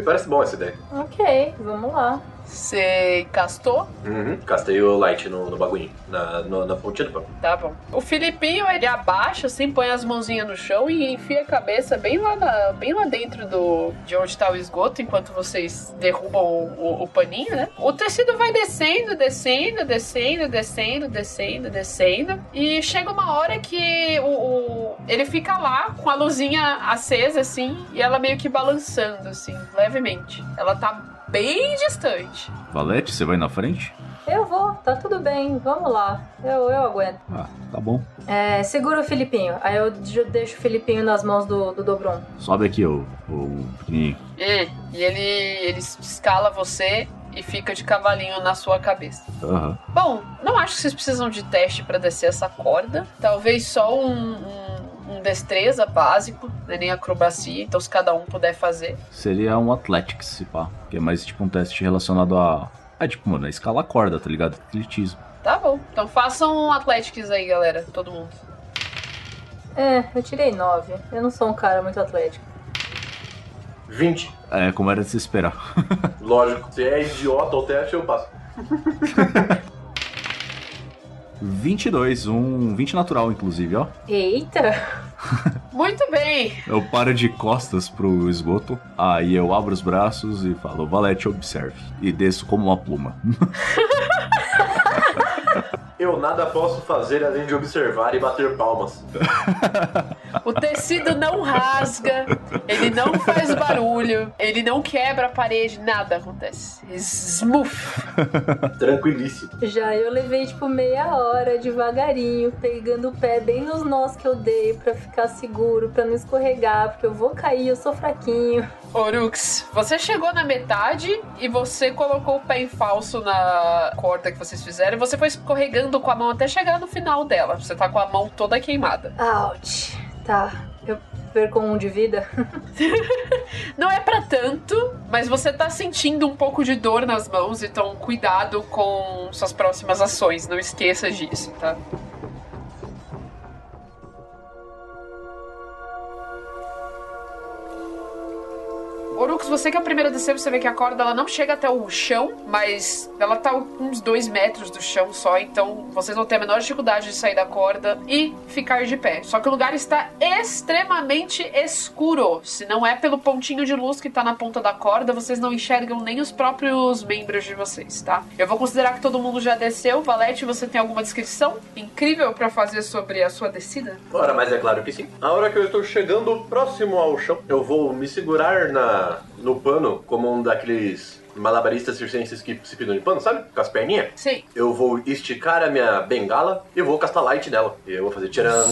Parece bom essa ideia. Ok, vamos lá. Você castou? Uhum. Castei o light no, no bagulhinho, na, no- na pontinha do pano. Tá bom. O Filipinho, ele abaixa, assim, põe as mãozinhas no chão e enfia a cabeça bem lá, na- bem lá dentro do, de onde tá o esgoto, enquanto vocês derrubam o, o- o paninho, né? O tecido vai descendo, descendo, descendo, descendo, descendo, descendo. E chega uma hora que o, o- ele fica lá com a luzinha acesa, assim, e ela meio que balançando, assim, levemente. Ela tá bem distante. Valete, você vai na frente? Eu vou, tá tudo bem, vamos lá. Eu, eu aguento. Ah, tá bom. É, segura o Filipinho. Aí eu de- deixo o Filipinho nas mãos do, do Dobron. Sobe aqui, ô, ô pequenininho. E, e ele, ele escala você e fica de cavalinho na sua cabeça. Aham. Bom, não acho que vocês precisam de teste pra descer essa corda. Talvez só um- um destreza básico, né, nem acrobacia. Então, se cada um puder fazer. Seria um Athletics, se pá. Que é mais tipo um teste relacionado a. É tipo, mano, a escalar corda, tá ligado? Atletismo. Tá bom. Então façam um Athletics aí, galera. Todo mundo. É, eu tirei nove. Eu não sou um cara muito atlético. 20. É, como era de se esperar. Lógico, se é idiota o teste, eu passo. 22, um 20 natural, inclusive, ó. Eita! Muito bem. Eu paro de costas pro esgoto, aí eu abro os braços e falo, Valete, observe. E desço como uma pluma. Eu nada posso fazer além de observar e bater palmas. O tecido não rasga, ele não faz barulho, ele não quebra a parede, nada acontece. Smooth. Tranquilíssimo. Já eu levei tipo meia hora devagarinho, pegando o pé bem nos nós que eu dei pra ficar seguro, pra não escorregar, porque eu vou cair, eu sou fraquinho. Orux, você chegou na metade e você colocou o pé em falso na corda que vocês fizeram e você foi escorregando com a mão até chegar no final dela. Você tá com a mão toda queimada. Ouch. Tá, eu perco um de vida. Não é pra tanto, mas você tá sentindo um pouco de dor nas mãos, então cuidado com suas próximas ações, não esqueça disso, tá? Orux, você que é o primeiro a descer, você vê que a corda ela não chega até o chão, mas ela tá uns dois metros do chão só, então vocês vão ter a menor dificuldade de sair da corda e ficar de pé. Só que o lugar está extremamente escuro. Se não é pelo pontinho de luz que tá na ponta da corda, vocês não enxergam nem os próprios membros de vocês, tá? Eu vou considerar que todo mundo já desceu. Valete, você tem alguma descrição incrível pra fazer sobre a sua descida? Ora, mas é claro que sim. A hora que eu estou chegando próximo ao chão, eu vou me segurar na, no pano como um daqueles malabaristas circenses que se pendam de pano, sabe? Com as perninhas. Sim. Eu vou esticar a minha bengala e vou castar light nela. E eu vou fazer tcharam,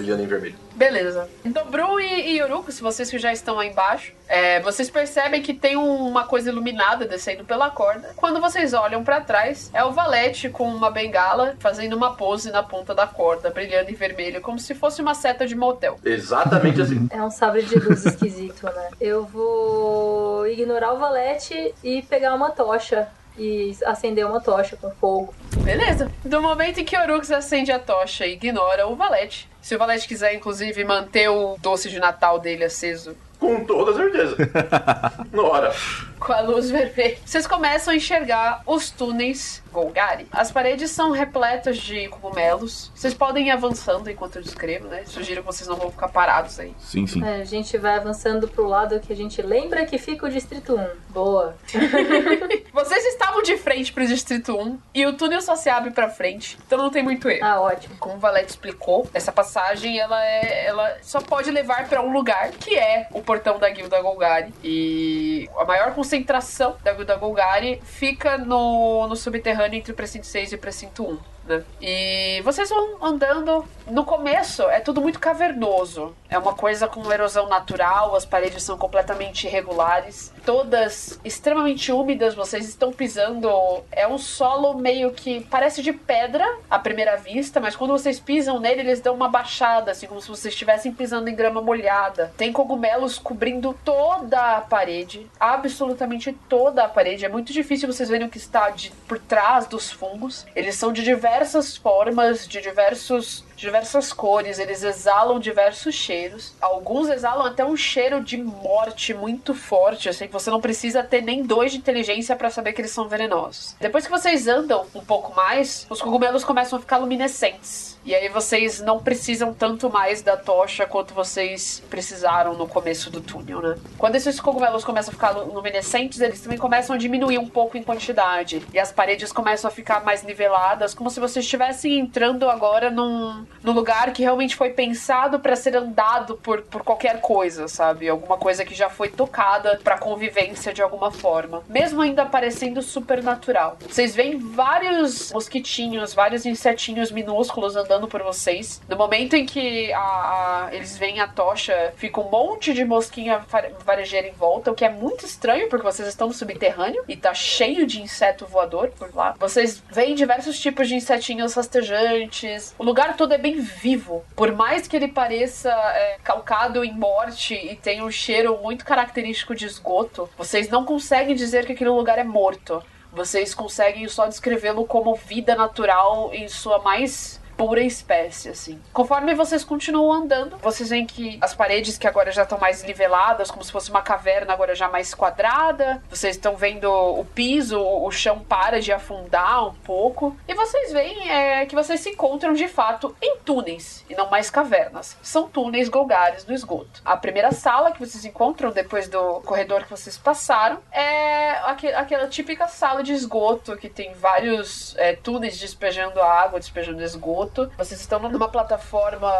brilhando em vermelho. Beleza. Então, Bru e, e Yoruko, se vocês que já estão lá embaixo, é, vocês percebem que tem um- uma coisa iluminada descendo pela corda. Quando vocês olham pra trás, é o Valete com uma bengala fazendo uma pose na ponta da corda, brilhando em vermelho, como se fosse uma seta de motel. Exatamente assim. É um sabre de luz esquisito, né? Eu vou ignorar o valete e pegar uma tocha. E acender uma tocha com fogo. Beleza. Do momento em que Orux acende a tocha e ignora o Valete. Se o Valete quiser, inclusive, manter o doce de Natal dele aceso Com toda certeza. Nora. Com a luz vermelha. Vocês começam a enxergar os túneis Golgari. As paredes são repletas de cogumelos. Vocês podem ir avançando enquanto eu descrevo, né? Sugiro que vocês não vão ficar parados aí. Sim, sim. É, a gente vai avançando pro lado que a gente lembra que fica o Distrito 1. Boa. Vocês estavam de frente pro Distrito 1 e o túnel só se abre pra frente, então não tem muito erro. Ah, ótimo. Como o Valete explicou, essa passagem ela é, ela só pode levar pra um lugar que é o portão da Guilda Golgari. E a maior concentração da Guilda Golgari fica no, no subterrâneo entre o precinto 6 e o precinto 1. Né? E vocês vão andando. No começo é tudo muito cavernoso. É uma coisa com erosão natural, as paredes são completamente irregulares, todas extremamente úmidas. Vocês estão pisando. É um solo meio que parece de pedra à primeira vista, mas quando vocês pisam nele, eles dão uma baixada, assim como se vocês estivessem pisando em grama molhada. Tem cogumelos cobrindo toda a parede, absolutamente toda a parede. É muito difícil vocês verem o que está de, por trás dos fungos. Eles são de diversas formas, de diversos diversas cores, eles exalam diversos cheiros. Alguns exalam até um cheiro de morte muito forte, assim, que você não precisa ter nem dois de inteligência para saber que eles são venenosos. Depois que vocês andam um pouco mais, os cogumelos começam a ficar luminescentes. E aí vocês não precisam tanto mais da tocha quanto vocês precisaram no começo do túnel, né? Quando esses cogumelos começam a ficar luminescentes, eles também começam a diminuir um pouco em quantidade. E as paredes começam a ficar mais niveladas, como se vocês estivessem entrando agora num, num lugar que realmente foi pensado para ser andado por, por qualquer coisa, sabe? Alguma coisa que já foi tocada para convivência de alguma forma. Mesmo ainda parecendo supernatural. Vocês veem vários mosquitinhos, vários insetinhos minúsculos andando por vocês. No momento em que a, a, eles veem a tocha, fica um monte de mosquinha varejeira em volta, o que é muito estranho, porque vocês estão no subterrâneo e tá cheio de inseto voador por lá. Vocês veem diversos tipos de insetinhos rastejantes. O lugar todo é bem vivo. Por mais que ele pareça é, calcado em morte e tenha um cheiro muito característico de esgoto, vocês não conseguem dizer que aquele lugar é morto. Vocês conseguem só descrevê-lo como vida natural em sua mais pura espécie, assim. Conforme vocês continuam andando, vocês veem que as paredes que agora já estão mais niveladas, como se fosse uma caverna agora já mais quadrada. Vocês estão vendo o piso, o chão para de afundar um pouco. E vocês veem é, que vocês se encontram de fato em túneis e não mais cavernas. São túneis golgares no esgoto. A primeira sala que vocês encontram depois do corredor que vocês passaram é aquela típica sala de esgoto que tem vários é, túneis despejando água, despejando esgoto vocês estão numa plataforma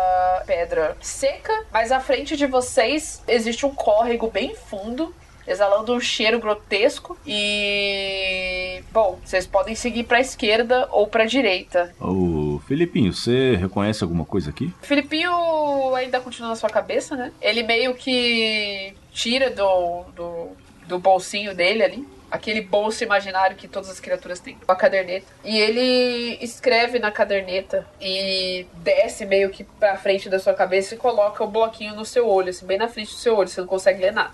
pedra seca, mas à frente de vocês existe um córrego bem fundo exalando um cheiro grotesco e bom, vocês podem seguir para a esquerda ou para a direita. Ô, Filipinho, você reconhece alguma coisa aqui? Filipinho ainda continua na sua cabeça, né? Ele meio que tira do, do, do bolsinho dele ali aquele bolso imaginário que todas as criaturas têm, a caderneta. E ele escreve na caderneta e desce meio que pra frente da sua cabeça e coloca o bloquinho no seu olho, assim, bem na frente do seu olho, você não consegue ler nada.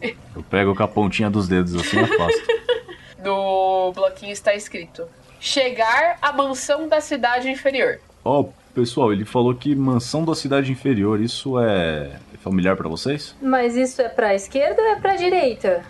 Eu pego com a pontinha dos dedos assim e afasto. no bloquinho está escrito: Chegar à mansão da cidade inferior. Ó, oh, pessoal, ele falou que mansão da cidade inferior, isso é familiar para vocês? Mas isso é pra esquerda ou é pra direita?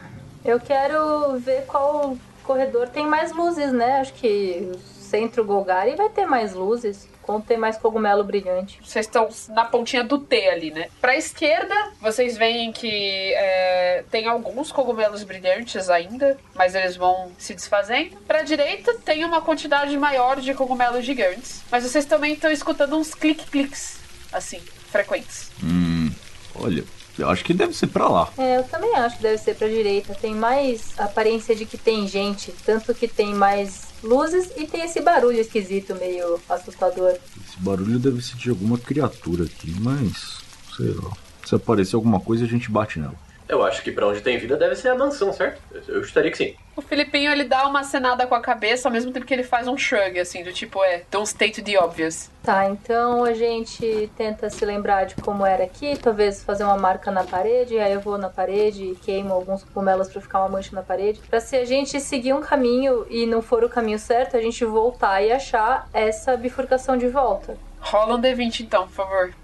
Eu quero ver qual corredor tem mais luzes, né? Acho que o centro Golgari vai ter mais luzes. Quando tem mais cogumelo brilhante. Vocês estão na pontinha do T ali, né? Pra esquerda, vocês veem que é, tem alguns cogumelos brilhantes ainda, mas eles vão se desfazendo. Pra direita, tem uma quantidade maior de cogumelos gigantes. Mas vocês também estão escutando uns clique-cliques, assim, frequentes. Hum, olha, eu acho que deve ser para lá. É, eu também acho que deve ser pra direita. Tem mais aparência de que tem gente, tanto que tem mais luzes e tem esse barulho esquisito, meio assustador. Esse barulho deve ser de alguma criatura aqui, mas sei lá. Se aparecer alguma coisa, a gente bate nela. Eu acho que para onde tem vida deve ser a mansão, certo? Eu estaria que sim. O Filipinho, ele dá uma acenada com a cabeça, ao mesmo tempo que ele faz um shrug, assim, do tipo, é, don't state the obvious. Tá, então a gente tenta se lembrar de como era aqui, talvez fazer uma marca na parede, aí eu vou na parede e queimo alguns cogumelos para ficar uma mancha na parede. Pra se a gente seguir um caminho e não for o caminho certo, a gente voltar e achar essa bifurcação de volta. Rola um D20 então, por favor.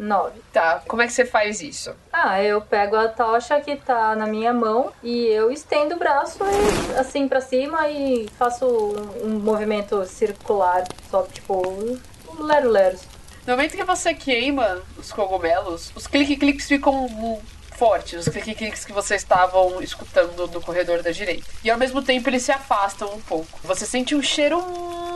Nove. Tá, como é que você faz isso? Ah, eu pego a tocha que tá na minha mão e eu estendo o braço e, assim pra cima e faço um, um movimento circular, só tipo um lero-leros. No momento que você queima os cogumelos, os clique-cliques ficam fortes, os clique-cliques que vocês estavam escutando no corredor da direita. E ao mesmo tempo eles se afastam um pouco. Você sente um cheiro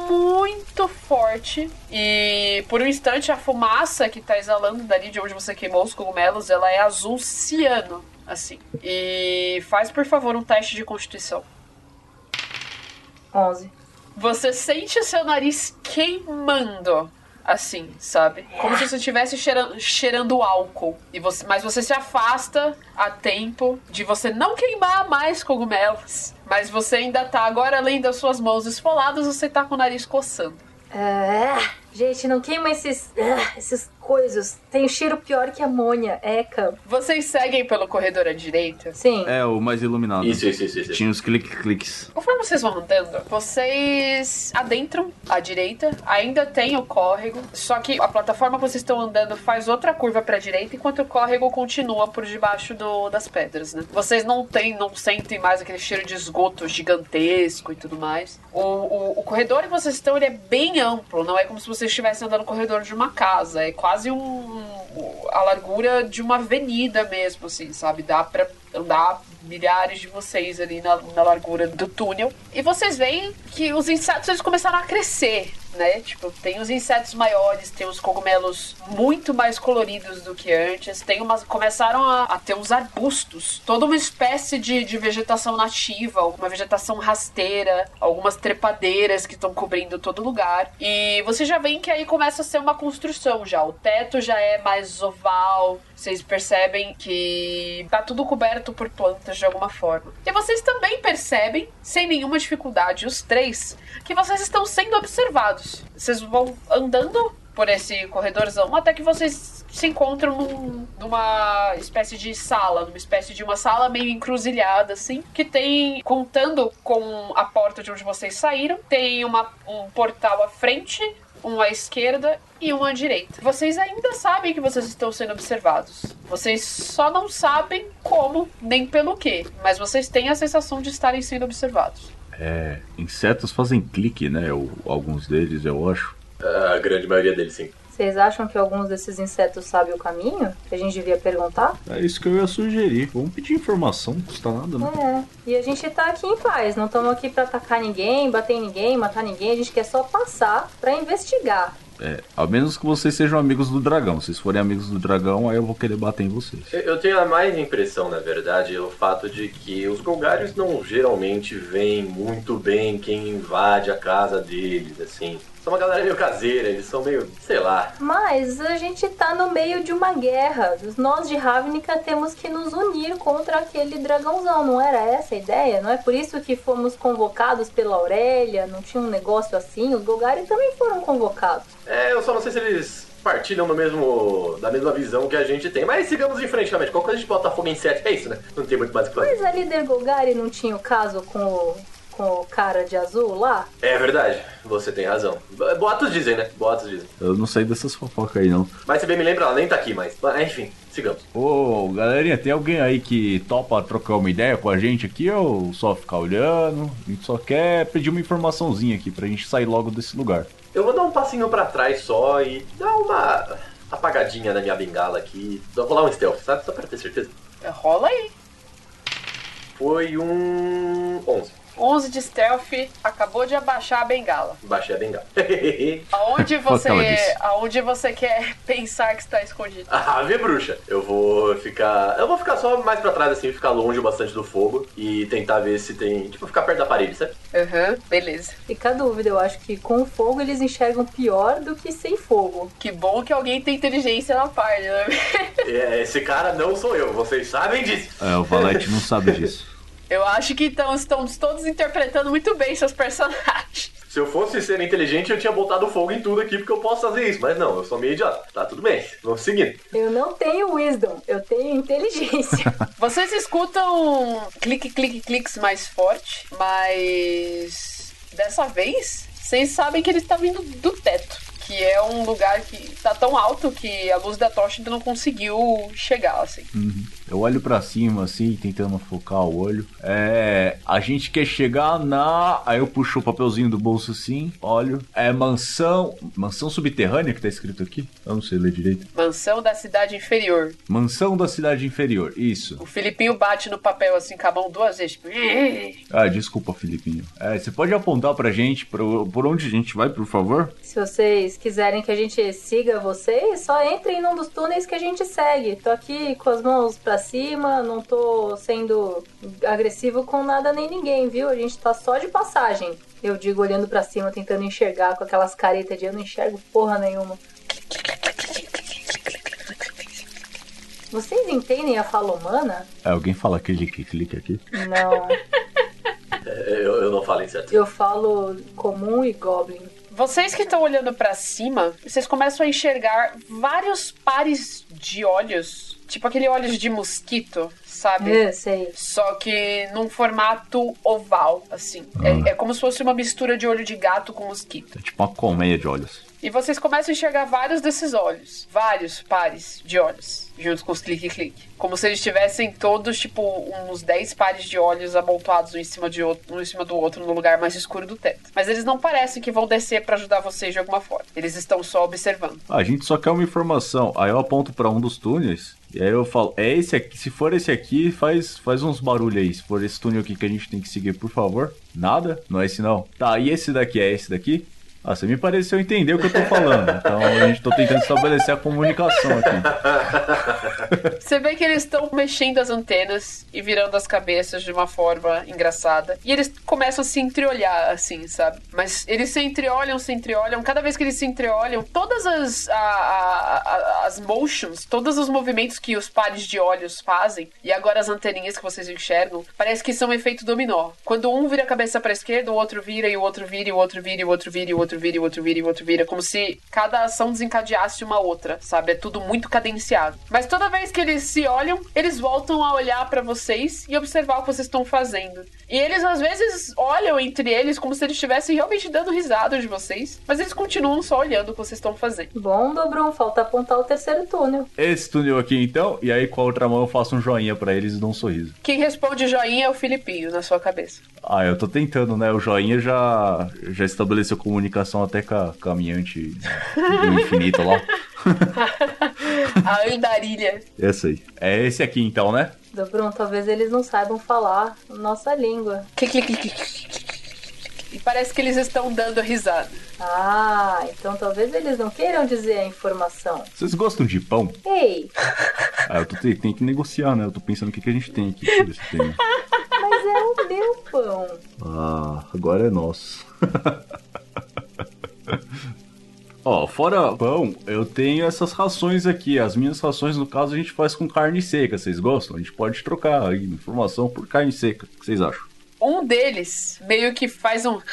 muito forte e por um instante a fumaça que tá exalando dali de onde você queimou os cogumelos, ela é azul ciano, assim. E faz por favor um teste de constituição. Onze. Você sente o seu nariz queimando. Assim, sabe? Como se você estivesse cheirando, cheirando álcool. E você, mas você se afasta a tempo de você não queimar mais cogumelos. Mas você ainda tá, agora além das suas mãos esfoladas, você tá com o nariz coçando. É, gente, não queima esses, ah, esses coisas. Tem um cheiro pior que amônia. Eca. Vocês seguem pelo corredor à direita? Sim. É, o mais iluminado. Isso, isso, isso, isso. Tinha os clique-cliques. Conforme vocês vão andando, vocês adentram à direita, ainda tem o córrego, só que a plataforma que vocês estão andando faz outra curva pra direita, enquanto o córrego continua por debaixo do- das pedras, né? Vocês não têm, não sentem mais aquele cheiro de esgoto gigantesco e tudo mais. O, o, o corredor que vocês estão, ele é bem amplo, não é como se vocês estivessem andando no corredor de uma casa, é quase um a largura de uma avenida mesmo, assim, sabe? Dá pra andar milhares de vocês ali na, na largura do túnel. E vocês veem que os insetos eles começaram a crescer, né? Tipo, tem os insetos maiores, tem os cogumelos muito mais coloridos do que antes, tem umas, começaram a, a ter uns arbustos, toda uma espécie de, de vegetação nativa, uma vegetação rasteira, algumas trepadeiras que estão cobrindo todo lugar. E você já vê que aí começa a ser uma construção já. O teto já é mais oval, vocês percebem que tá tudo coberto por plantas de alguma forma. E vocês também percebem, sem nenhuma dificuldade, os três, que vocês estão sendo observados. Vocês vão andando por esse corredorzão até que vocês se encontram num- numa espécie de sala, numa espécie de uma sala meio encruzilhada, assim, que tem, contando com a porta de onde vocês saíram, tem uma, um portal à frente, um à esquerda e um à direita. Vocês ainda sabem que vocês estão sendo observados. Vocês só não sabem como, nem pelo que, mas vocês têm a sensação de estarem sendo observados. É, insetos fazem clique, né? Ou, alguns deles, eu acho. A grande maioria deles, sim. Vocês acham que alguns desses insetos sabem o caminho? Que a gente devia perguntar? É isso que eu ia sugerir. Vamos pedir informação, não custa nada, né? É. E a gente tá aqui em paz. Não estamos aqui pra atacar ninguém, bater em ninguém, matar ninguém. A gente quer só passar pra investigar. É, a menos que vocês sejam amigos do dragão. Se forem amigos do dragão, aí eu vou querer bater em vocês. Eu- tenho a mais impressão, na verdade, o fato de que os Golgarios não geralmente veem muito bem quem invade a casa deles, assim. São uma galera meio caseira, eles são meio, sei lá. Mas a gente tá no meio de uma guerra. Nós de Ravnica temos que nos unir contra aquele dragãozão. Não era essa a ideia? Não é por isso que fomos convocados pela Aurélia? Não tinha um negócio assim? Os Golgari também foram convocados. É, eu só não sei se eles partilham do mesmo, da mesma visão que a gente tem. Mas sigamos em frente, realmente. Qualquer coisa a gente bota fogo em sete. É isso, né? Não tem muito mais o que fazer. Mas a líder Golgari não tinha o caso com o, com o cara de azul lá? É verdade, você tem razão. Boatos dizem, né? Boatos dizem. Eu não sei dessas fofocas aí, não. Mas se bem me lembra, ela nem tá aqui mais. Mas, enfim, sigamos. Ô, galerinha, tem alguém aí que topa trocar uma ideia com a gente aqui ou só ficar olhando? A gente só quer pedir uma informaçãozinha aqui pra gente sair logo desse lugar. Eu vou dar um passinho pra trás só e dar uma apagadinha na minha bengala aqui. Vou rolar um stealth, sabe? Só pra ter certeza. Rola aí. Foi um 11. 11 de stealth, acabou de abaixar a bengala. Baixei a bengala. Aonde você, aonde você quer pensar que está escondido? Ah, vê bruxa. Eu vou ficar. Eu vou ficar só mais pra trás, assim, ficar longe bastante do fogo e tentar ver se tem. Tipo, ficar perto da parede, sabe? Aham, beleza. Fica a dúvida, eu acho que com fogo eles enxergam pior do que sem fogo. Que bom que alguém tem inteligência na parte, né? É, Esse cara não sou eu, vocês sabem disso. É, o Valete não sabe disso. Eu acho que então estamos todos interpretando muito bem seus personagens. Se eu fosse ser inteligente, eu tinha botado fogo em tudo aqui, porque eu posso fazer isso. Mas não, eu sou meio idiota. Tá tudo bem, vamos seguindo. Eu não tenho wisdom, eu tenho inteligência. Vocês escutam clique, clique, cliques mais forte, mas dessa vez vocês sabem que ele está vindo do teto. que é um lugar que tá tão alto que a luz da tocha ainda não conseguiu chegar, assim. Uhum. Eu olho pra cima, assim, tentando focar o olho. É. A gente quer chegar na. Aí eu puxo o papelzinho do bolso assim, olho. É mansão. Mansão subterrânea que tá escrito aqui? Eu não sei ler direito. Mansão da cidade inferior. Mansão da cidade inferior, isso. O Filipinho bate no papel assim com a mão duas vezes. Ah, desculpa, Filipinho. É, você pode apontar pra gente por, por onde a gente vai, por favor? Se vocês quiserem que a gente siga vocês, só entrem num dos túneis que a gente segue. Tô aqui com as mãos pra cima, não tô sendo agressivo com nada nem ninguém, viu? A gente tá só de passagem. Eu digo olhando pra cima, tentando enxergar com aquelas caretas de eu não enxergo porra nenhuma. Vocês entendem a fala humana? É, alguém fala clique, clique aqui. Não. É, Eu, eu não falo inseto. Eu falo comum e goblin. Vocês que estão olhando pra cima, vocês começam a enxergar vários pares de olhos, tipo aquele olhos de mosquito, sabe? Eu sei. Só que num formato oval, assim. É, é como se fosse uma mistura de olho de gato com mosquito. É tipo uma colmeia de olhos. E vocês começam a enxergar vários desses olhos. Vários pares de olhos. Juntos com os clique-clique. Como se eles tivessem todos, tipo, uns 10 pares de olhos amontoados um em cima, de outro, um em cima do outro no lugar mais escuro do teto. Mas eles não parecem que vão descer pra ajudar vocês de alguma forma. Eles estão só observando. A gente só quer uma informação. Aí eu aponto pra um dos túneis. E aí eu falo, é esse aqui. Se for esse aqui, faz, faz uns barulhos aí. Se for esse túnel aqui que a gente tem que seguir, por favor. Nada? Não é esse não. Tá, e esse daqui é esse daqui? Ah, você me pareceu entender o que eu tô falando. Então a gente tô tentando estabelecer a comunicação aqui. Você vê que eles estão mexendo as antenas e virando as cabeças de uma forma engraçada. E eles começam a se entreolhar, assim, sabe? Mas eles se entreolham, se entreolham. Cada vez que eles se entreolham, todas as, a- a- a- as motions, todos os movimentos que os pares de olhos fazem, e agora as anteninhas que vocês enxergam, parece que são um efeito dominó. Quando um vira a cabeça pra esquerda, o outro vira, e o outro vira, e o outro vira, e o outro vira, e o outro vira, e o outro vira, e o outro vira. Como se cada ação desencadeasse uma outra, sabe? É tudo muito cadenciado. Mas toda vez que eles se olham, eles voltam a olhar pra vocês e observar o que vocês estão fazendo. E eles às vezes olham entre eles como se eles estivessem realmente dando risada de vocês, mas eles continuam só olhando o que vocês estão fazendo. Bom, Dobron, falta apontar o terceiro túnel. Esse túnel aqui então, e aí com a outra mão eu faço um joinha pra eles e dou um sorriso. Quem responde joinha é o Filipinho na sua cabeça. Ah, eu tô tentando, né? O joinha já, já estabeleceu comunicação até com a caminhante do infinito lá. A andarilha. Essa aí. É esse aqui então, né? Dobron, talvez eles não saibam falar nossa língua. E parece que eles estão dando risada. Ah, então talvez eles não queiram dizer a informação. Vocês gostam de pão? Ei, Ah, eu tô te- tem que negociar, né? Eu tô pensando o que, que a gente tem aqui. Deixa eu ver mas é o meu pão. Ah, agora é nosso. Ó, fora pão, eu tenho essas rações aqui. As minhas rações, no caso, a gente faz com carne seca. Vocês gostam? A gente pode trocar aí informação por carne seca. O que vocês acham? Um deles meio que faz um.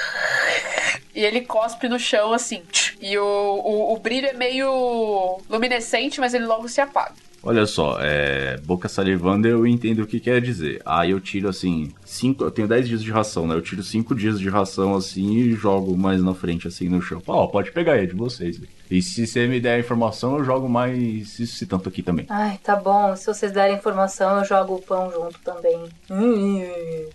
E ele cospe no chão assim. E o, o, o brilho é meio luminescente, mas ele logo se apaga. Olha só, é. Boca salivando eu entendo o que quer dizer. Aí eu tiro assim. Cinco, eu tenho 10 dias de ração, né? Eu tiro 5 dias de ração assim e jogo mais na frente, assim, no chão. Ó, pode pegar aí, é de vocês. E se você me der a informação, eu jogo mais esse tanto aqui também. Ai, tá bom. Se vocês derem informação, eu jogo o pão junto também. Hum,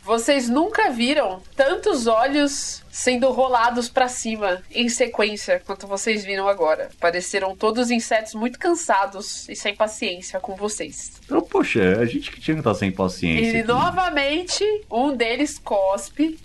Vocês nunca viram tantos olhos sendo rolados pra cima em sequência quanto vocês viram agora. Pareceram todos insetos muito cansados e sem paciência com vocês. Então, poxa, a gente que tinha que estar sem paciência. E aqui. novamente, um deles cospe.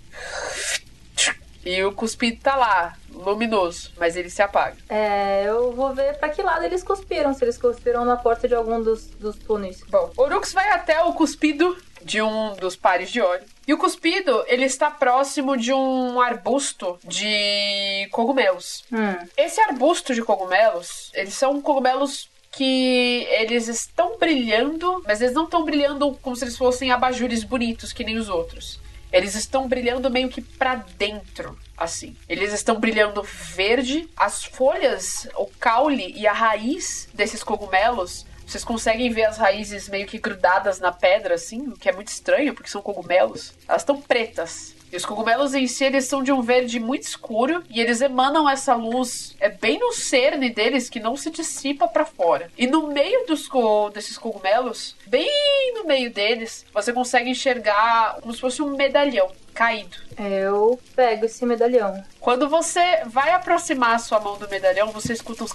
E o cuspido tá lá, luminoso, mas ele se apaga. É, eu vou ver pra que lado eles cuspiram. Se eles cuspiram na porta de algum dos, dos túneis. Bom, Orux vai até o cuspido de um dos pares de óleo. E o cuspido, ele está próximo de um arbusto de cogumelos. Hum, Esse arbusto de cogumelos, eles são cogumelos que eles estão brilhando, mas eles não estão brilhando como se eles fossem abajures bonitos que nem os outros. Eles estão brilhando meio que pra dentro, assim. Eles estão brilhando verde. As folhas, o caule e a raiz desses cogumelos Vocês conseguem ver as raízes meio que grudadas na pedra, assim, o que é muito estranho, porque são cogumelos. Elas estão pretas. E os cogumelos em si, eles são de um verde muito escuro e eles emanam essa luz, é bem no cerne deles que não se dissipa para fora. E no meio dos co desses cogumelos, bem no meio deles, você consegue enxergar como se fosse um medalhão caído. Eu pego esse medalhão. Quando você vai aproximar a sua mão do medalhão, você escuta uns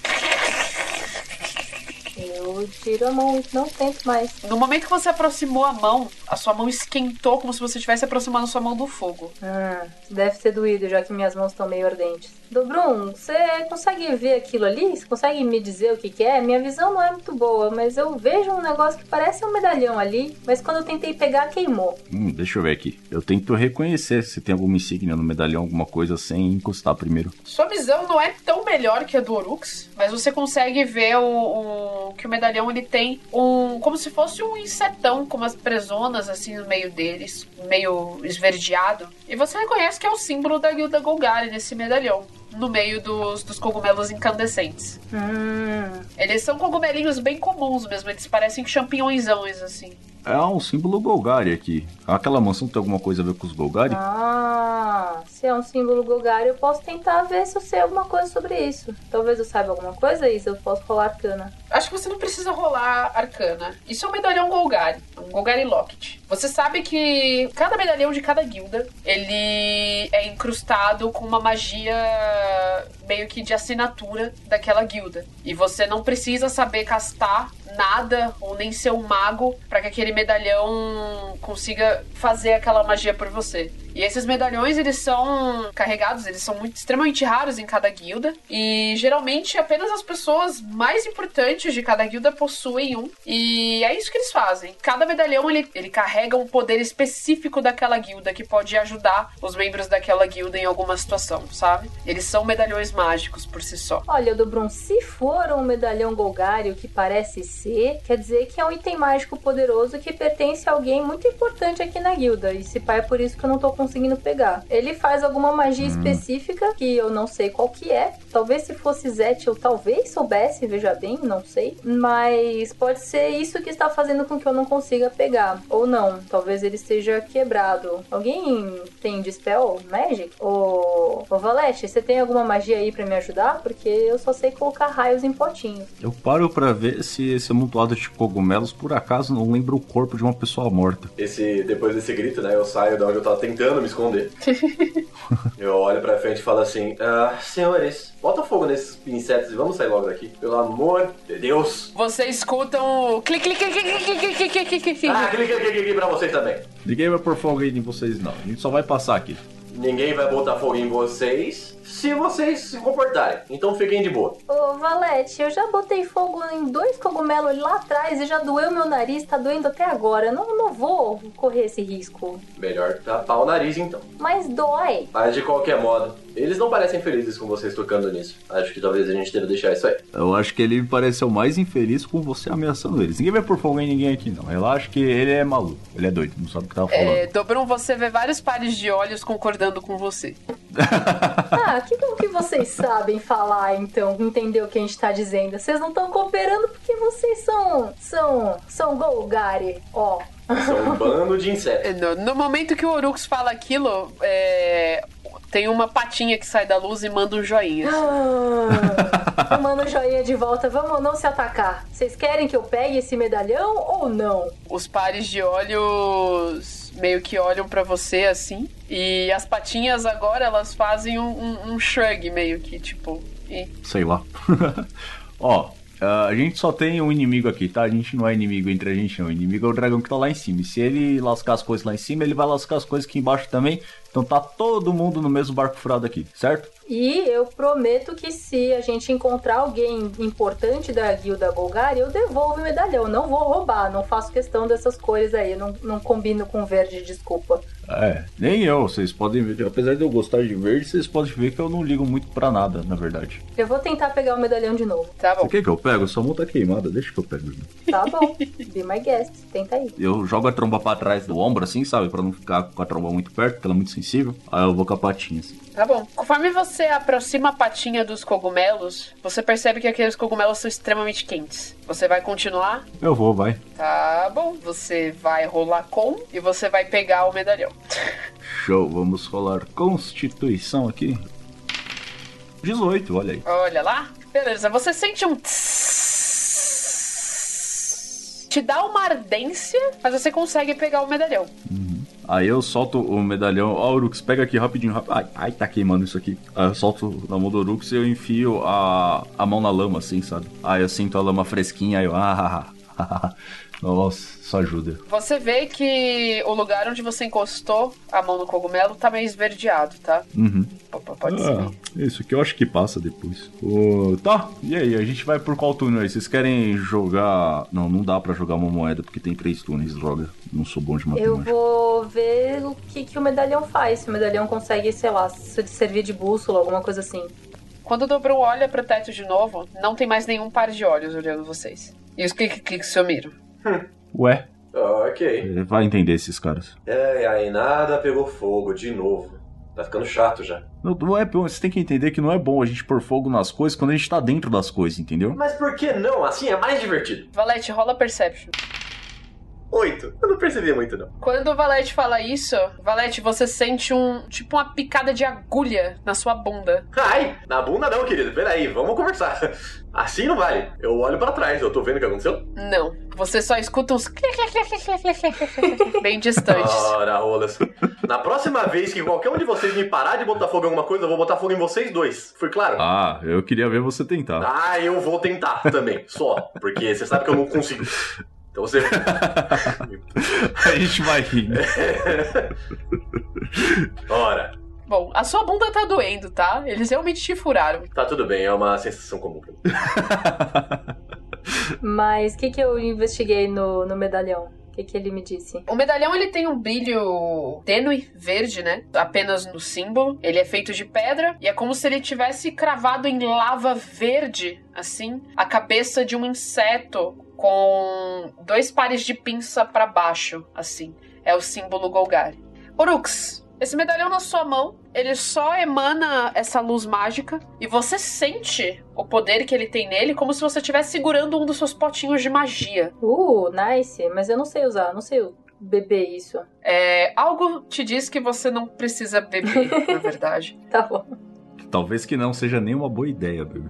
Eu tiro a mão não tento mais. No momento que você aproximou a mão, a sua mão esquentou como se você estivesse aproximando a sua mão do fogo. Ah, deve ter doído, já que minhas mãos estão meio ardentes. Dobrum, você consegue ver aquilo ali? Você consegue me dizer o que, que é? Minha visão não é muito boa, mas eu vejo um negócio que parece um medalhão ali, mas quando eu tentei pegar, queimou. Hum, deixa eu ver aqui. Eu tento reconhecer se tem alguma insígnia no medalhão, alguma coisa sem encostar primeiro. Sua visão não é tão melhor que a do Orux, mas você consegue ver o, o- que o medalhão ele tem um como se fosse um insetão com umas presonas assim no meio deles, meio esverdeado. E você reconhece que é o símbolo da guilda Golgari nesse medalhão. No meio dos, dos cogumelos incandescentes. Hum, Eles são cogumelinhos bem comuns mesmo, eles parecem champignões assim. É um símbolo Golgari aqui. Aquela mansão tem alguma coisa a ver com os Golgari? ah, se é um símbolo Golgari, eu posso tentar ver se eu sei alguma coisa sobre isso. Talvez eu saiba alguma coisa, Isa, eu posso rolar arcana. Acho que você não precisa rolar arcana. Isso é um medalhão Golgari, um Golgari Locket. Você sabe que cada medalhão de cada guilda, ele é incrustado com uma magia meio que de assinatura daquela guilda. E você não precisa saber castar nada ou nem ser um mago para que aquele medalhão consiga fazer aquela magia por você. E esses medalhões, eles são carregados, eles são muito extremamente raros em cada guilda. E geralmente apenas as pessoas mais importantes de cada guilda possuem um. E é isso que eles fazem. Cada medalhão ele, ele carrega um poder específico daquela guilda que pode ajudar os membros daquela guilda em alguma situação, sabe? Eles são medalhões mágicos por si só. Olha, Dobrum, se for um medalhão Golgari, o que parece ser, quer dizer que é um item mágico poderoso que pertence a alguém muito importante aqui na guilda. E se pá, é por isso que eu não tô conseguindo pegar. Ele faz alguma magia específica que eu não sei qual que é. Talvez se fosse Zet eu talvez soubesse, veja bem, não sei. Mas pode ser isso que está fazendo com que eu não consiga pegar. Ou não, talvez ele esteja quebrado. Alguém tem Dispel Magic? Ô, ô Valete, você tem alguma magia aí pra me ajudar? Porque eu só sei colocar raios em potinhos. Eu paro pra ver se esse amontoado de cogumelos por acaso não lembra o corpo de uma pessoa morta. Esse, depois desse grito, né, eu saio de onde eu tava tentando me esconder. eu olho pra frente e falo assim: ah, senhores, bota fogo nesses insetos e vamos sair logo daqui. Pelo amor de Deus. Vocês escutam o clique, clique, clique, clique, clique, clique, clique, clique. Ah, clique, clique, clique pra vocês também. Ninguém vai pôr fogo aí em vocês, não. A gente só vai passar aqui. Ninguém vai botar fogo em vocês se vocês se comportarem. Então fiquem de boa. Ô, Valete, eu já botei fogo em dois cogumelos lá atrás e já doeu meu nariz, tá doendo até agora. Não, não vou correr esse risco. Melhor tapar o nariz então. Mas dói. Mas de qualquer modo, eles não parecem felizes com vocês tocando nisso. Acho que talvez a gente deva deixar isso aí. Eu acho que ele me pareceu mais infeliz com você ameaçando eles. Ninguém vai pôr fogo em ninguém aqui, não. Relaxa que ele é maluco. Ele é doido, não sabe o que tava falando. É, Dobrum, você vê vários pares de olhos concordando com você. Ah, que bom que vocês sabem falar, então, entender o que a gente tá dizendo. Vocês não estão cooperando porque vocês são. são. são Golgari, ó. São um bando de insetos. No, no momento que o Orux fala aquilo, é, tem uma patinha que sai da luz e manda um joinha. Ah, eu mando o joinha de volta, vamos não se atacar. Vocês querem que eu pegue esse medalhão ou não? Os pares de olhos meio que olham pra você assim. E as patinhas agora elas fazem um, um, um shrug meio que tipo. "Ih." Sei lá. Ó, ah, a gente só tem um inimigo aqui, tá? A gente não é inimigo entre a gente, não. O inimigo é o dragão que tá lá em cima. E se ele lascar as coisas lá em cima, ele vai lascar as coisas aqui embaixo também. Então tá todo mundo no mesmo barco furado aqui, certo? E eu prometo que se a gente encontrar alguém importante da guilda Golgari, eu devolvo o medalhão. Não vou roubar, não faço questão dessas cores aí. Não, não combino com verde, desculpa. É, nem eu. Vocês podem ver. Apesar de eu gostar de verde, vocês podem ver que eu não ligo muito pra nada, na verdade. Eu vou tentar pegar o medalhão de novo. Tá bom. Você quer que eu pego? Sua mão tá queimada, deixa que eu pego. Tá bom. Be my guest. Tenta aí. Eu jogo a tromba pra trás do ombro, assim, sabe? Pra não ficar com a tromba muito perto, porque ela é muito sensível. Aí eu vou com a patinha, assim. Tá bom. Conforme você aproxima a patinha dos cogumelos, você percebe que aqueles cogumelos são extremamente quentes. Você vai continuar? Eu vou, vai. Tá bom. Você vai rolar com e você vai pegar o medalhão. Show, vamos rolar Constituição aqui. 18, olha aí. Olha lá. Beleza, você sente um. tss. Te dá uma ardência, mas você consegue pegar o medalhão. Aí eu solto o medalhão. Ó, Urux, pega aqui rapidinho. Rap... Ai, ai, tá queimando isso aqui. Aí eu solto na mão do Urux e eu enfio a, a mão na lama, assim, sabe? Aí eu sinto a lama fresquinha, aí eu. Ah, Nossa, isso ajuda. Você vê que o lugar onde você encostou a mão no cogumelo tá meio esverdeado, tá? Uhum. P- p- Pode Ah, ser. isso aqui eu acho que passa depois. Ô, tá, e aí? A gente vai por qual túnel aí? Vocês querem jogar. Não, não dá pra jogar uma moeda porque tem três túneis, droga. Não sou bom de Eu matemática. vou ver o que, que o medalhão faz. Se o medalhão consegue, sei lá, se servir de bússola, alguma coisa assim. Quando o Dobru olha pro teto de novo, não tem mais nenhum par de olhos olhando vocês. E os que que sumiram? Ué, Ok. vai entender esses caras. É, aí nada pegou fogo de novo. Tá ficando chato já. Não, não é bom, você tem que entender que não é bom a gente pôr fogo nas coisas quando a gente tá dentro das coisas, entendeu? Mas por que não? Assim é mais divertido. Valete, rola Perception. Oito. Eu não percebi muito, não. Quando o Valete fala isso, Valete, você sente um. tipo uma picada de agulha na sua bunda. Ai, na bunda não, querido. Peraí, vamos conversar. Assim não vale. Eu olho pra trás, eu tô vendo o que aconteceu. Não. Você só escuta uns. bem distantes. Ora, rolas. Na próxima vez que qualquer um de vocês me parar de botar fogo em alguma coisa, eu vou botar fogo em vocês dois. Foi claro? Ah, eu queria ver você tentar. Ah, eu vou tentar também, só. Porque você sabe que eu não consigo. Então você. a gente vai rindo. Ora, Bom, a sua bunda tá doendo, tá? Eles realmente te furaram. tá tudo bem, é uma sensação comum pra mim. Mas o que, que eu investiguei no, no medalhão? O que, que ele me disse? O medalhão ele tem um brilho tênue, verde, né? Apenas no símbolo. Ele é feito de pedra e é como se ele tivesse cravado em lava verde, assim, a cabeça de um inseto com dois pares de pinça pra baixo, assim. É o símbolo Golgari. Orux, esse medalhão na sua mão, ele só emana essa luz mágica e você sente o poder que ele tem nele como se você estivesse segurando um dos seus potinhos de magia. Uh, nice. Mas eu não sei usar, não sei beber isso. É, algo te diz que você não precisa beber, na verdade. Tá bom. Talvez que não seja nem uma boa ideia, bebê.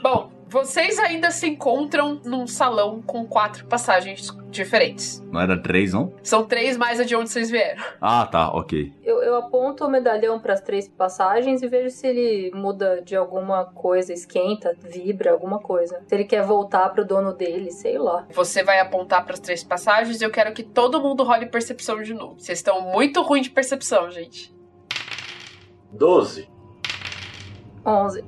Bom, vocês ainda se encontram num salão com quatro passagens diferentes. Não era três, não? São três mais a de onde vocês vieram. Ah, tá, ok. Eu, eu aponto o medalhão para as três passagens e vejo se ele muda de alguma coisa, esquenta, vibra, alguma coisa. Se ele quer voltar pro dono dele, sei lá. Você vai apontar para as três passagens e eu quero que todo mundo role percepção de novo. Vocês estão muito ruim de percepção, gente. Doze. 11.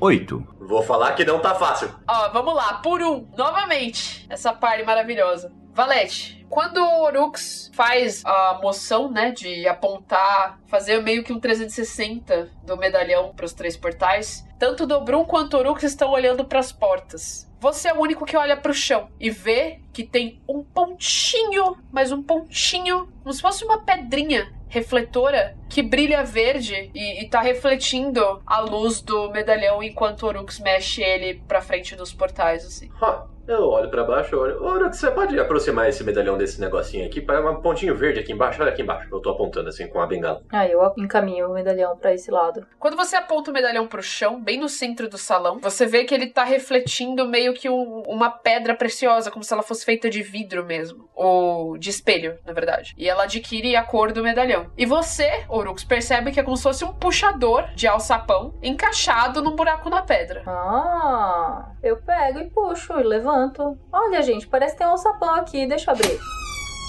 Oito. Vou falar que não tá fácil. Ó, vamos lá, por um, novamente, essa parte maravilhosa. Valete, quando o Orux faz a moção, né, de apontar, fazer meio que um 360 do medalhão para os três portais, tanto o Dobrum quanto o Orux estão olhando para as portas. Você é o único que olha para o chão e vê que tem um pontinho, mas um pontinho, como se fosse uma pedrinha refletora que brilha verde e, e tá refletindo a luz do medalhão enquanto o Orux mexe ele pra frente dos portais, assim. Ha, eu olho pra baixo, eu olho. Ora, você pode aproximar esse medalhão desse negocinho aqui? Para um pontinho verde aqui embaixo. Olha aqui embaixo. Eu tô apontando assim com a bengala. Aí eu encaminho o medalhão para esse lado. Quando você aponta o medalhão pro chão, bem no centro do salão, você vê que ele tá refletindo meio que um- uma pedra preciosa, como se ela fosse feita de vidro mesmo. Ou de espelho, na verdade. E ela adquire a cor do medalhão. E você, Orux, percebe que é como se fosse um puxador de alçapão encaixado num buraco na pedra. Ah, eu pego e puxo e levanto. Olha, gente, parece que tem um alçapão aqui, deixa eu abrir.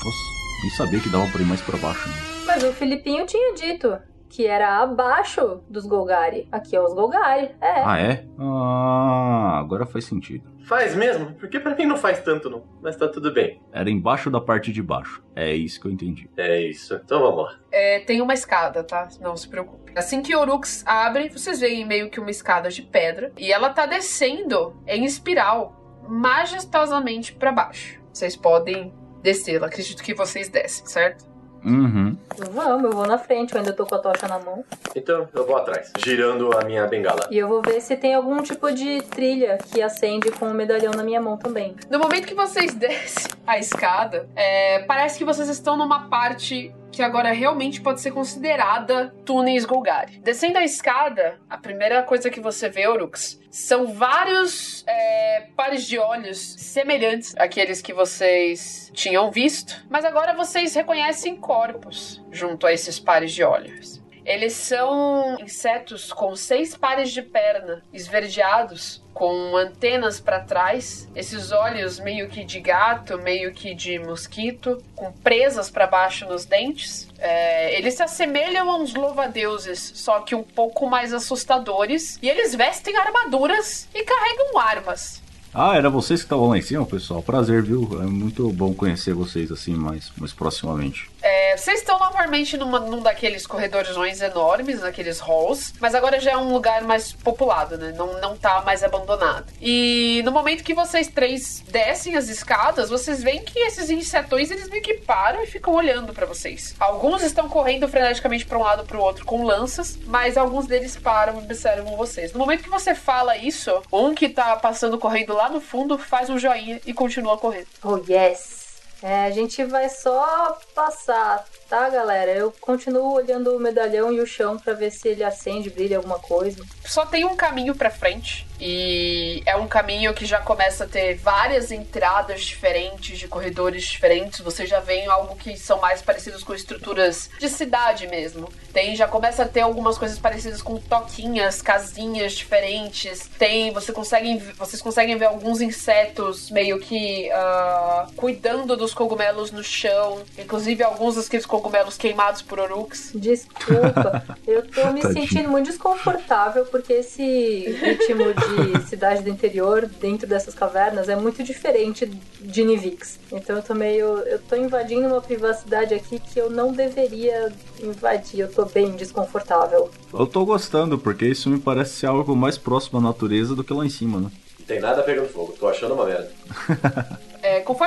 Nossa, nem sabia que dava pra ir mais pra baixo. Né? Mas o Filipinho tinha dito que era abaixo dos Golgari. Aqui é os Golgari, é. Ah, é? Ah, agora faz sentido. Faz mesmo? Porque pra mim não faz tanto, não. Mas tá tudo bem. Era embaixo da parte de baixo. É isso que eu entendi. É isso. Então vamos lá. É, tem uma escada, tá? Não se preocupe. Assim que Orux abre, vocês veem meio que uma escada de pedra. E ela tá descendo em espiral, majestosamente pra baixo. Vocês podem descê-la. Acredito que vocês descem, certo? Uhum. Vamos, eu vou na frente, eu ainda tô com a tocha na mão. Então eu vou atrás, girando a minha bengala. E eu vou ver se tem algum tipo de trilha que acende com o medalhão na minha mão também. No momento que vocês descem a escada, é, parece que vocês estão numa parte que agora realmente pode ser considerada túneis Golgari. Descendo a escada, a primeira coisa que você vê, Orux, são vários é, pares de olhos semelhantes àqueles que vocês tinham visto, mas agora vocês reconhecem corpos junto a esses pares de olhos. Eles são insetos com seis pares de perna esverdeados, com antenas para trás, esses olhos meio que de gato, meio que de mosquito, com presas para baixo nos dentes. É, eles se assemelham a uns louva-deuses, só que um pouco mais assustadores. E eles vestem armaduras e carregam armas. Ah, era vocês que estavam lá em cima, pessoal. Prazer, viu? É muito bom conhecer vocês assim mais, mais proximamente. É, vocês estão novamente numa, num daqueles corredores enormes, naqueles halls, mas agora já é um lugar mais populado, né? Não, não tá mais abandonado. E no momento que vocês três descem as escadas, vocês veem que esses insetões eles meio que param e ficam olhando para vocês. Alguns estão correndo freneticamente para um lado para o outro com lanças, mas alguns deles param e observam vocês. No momento que você fala isso, um que tá passando correndo lá no fundo faz um joinha e continua correndo. Oh, yes! É, a gente vai só passar, tá, galera? Eu continuo olhando o medalhão e o chão para ver se ele acende, brilha alguma coisa. Só tem um caminho para frente e é um caminho que já começa a ter várias entradas diferentes, de corredores diferentes. Você já vê algo que são mais parecidos com estruturas de cidade mesmo. Tem, já começa a ter algumas coisas parecidas com toquinhas, casinhas diferentes. Tem, você consegue, vocês conseguem ver alguns insetos meio que uh, cuidando dos cogumelos no chão. Inclusive alguns daqueles cogumelos queimados por Orux. Desculpa, eu tô me sentindo muito desconfortável porque esse ritmo de cidade do interior dentro dessas cavernas é muito diferente de Nivix. Então eu tô meio. Eu tô invadindo uma privacidade aqui que eu não deveria invadir. Eu tô bem desconfortável. Eu tô gostando, porque isso me parece ser algo mais próximo à natureza do que lá em cima, né? Não tem nada pegando fogo, tô achando uma merda.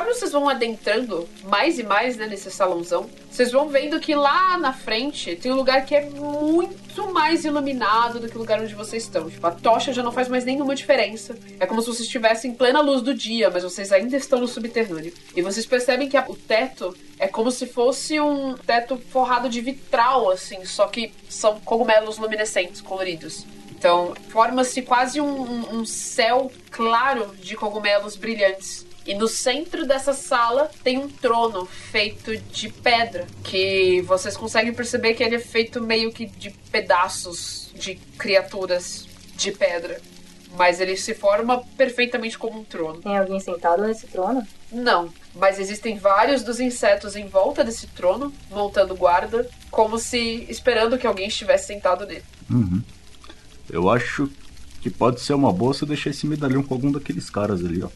Conforme vocês vão adentrando mais e mais né, nesse salãozão, vocês vão vendo que lá na frente tem um lugar que é muito mais iluminado do que o lugar onde vocês estão. Tipo, a tocha já não faz mais nenhuma diferença. É como se vocês estivessem em plena luz do dia, mas vocês ainda estão no subterrâneo. E vocês percebem que a, o teto é como se fosse um teto forrado de vitral, assim, só que são cogumelos luminescentes, coloridos. Então, forma-se quase um, um céu claro de cogumelos brilhantes. E no centro dessa sala tem um trono feito de pedra, que vocês conseguem perceber que ele é feito meio que de pedaços de criaturas de pedra. Mas ele se forma perfeitamente como um trono. Tem alguém sentado nesse trono? Não, mas existem vários dos insetos em volta desse trono, montando guarda, como se esperando que alguém estivesse sentado nele. Uhum. Eu acho que pode ser uma boa se deixar esse medalhão com algum daqueles caras ali, ó.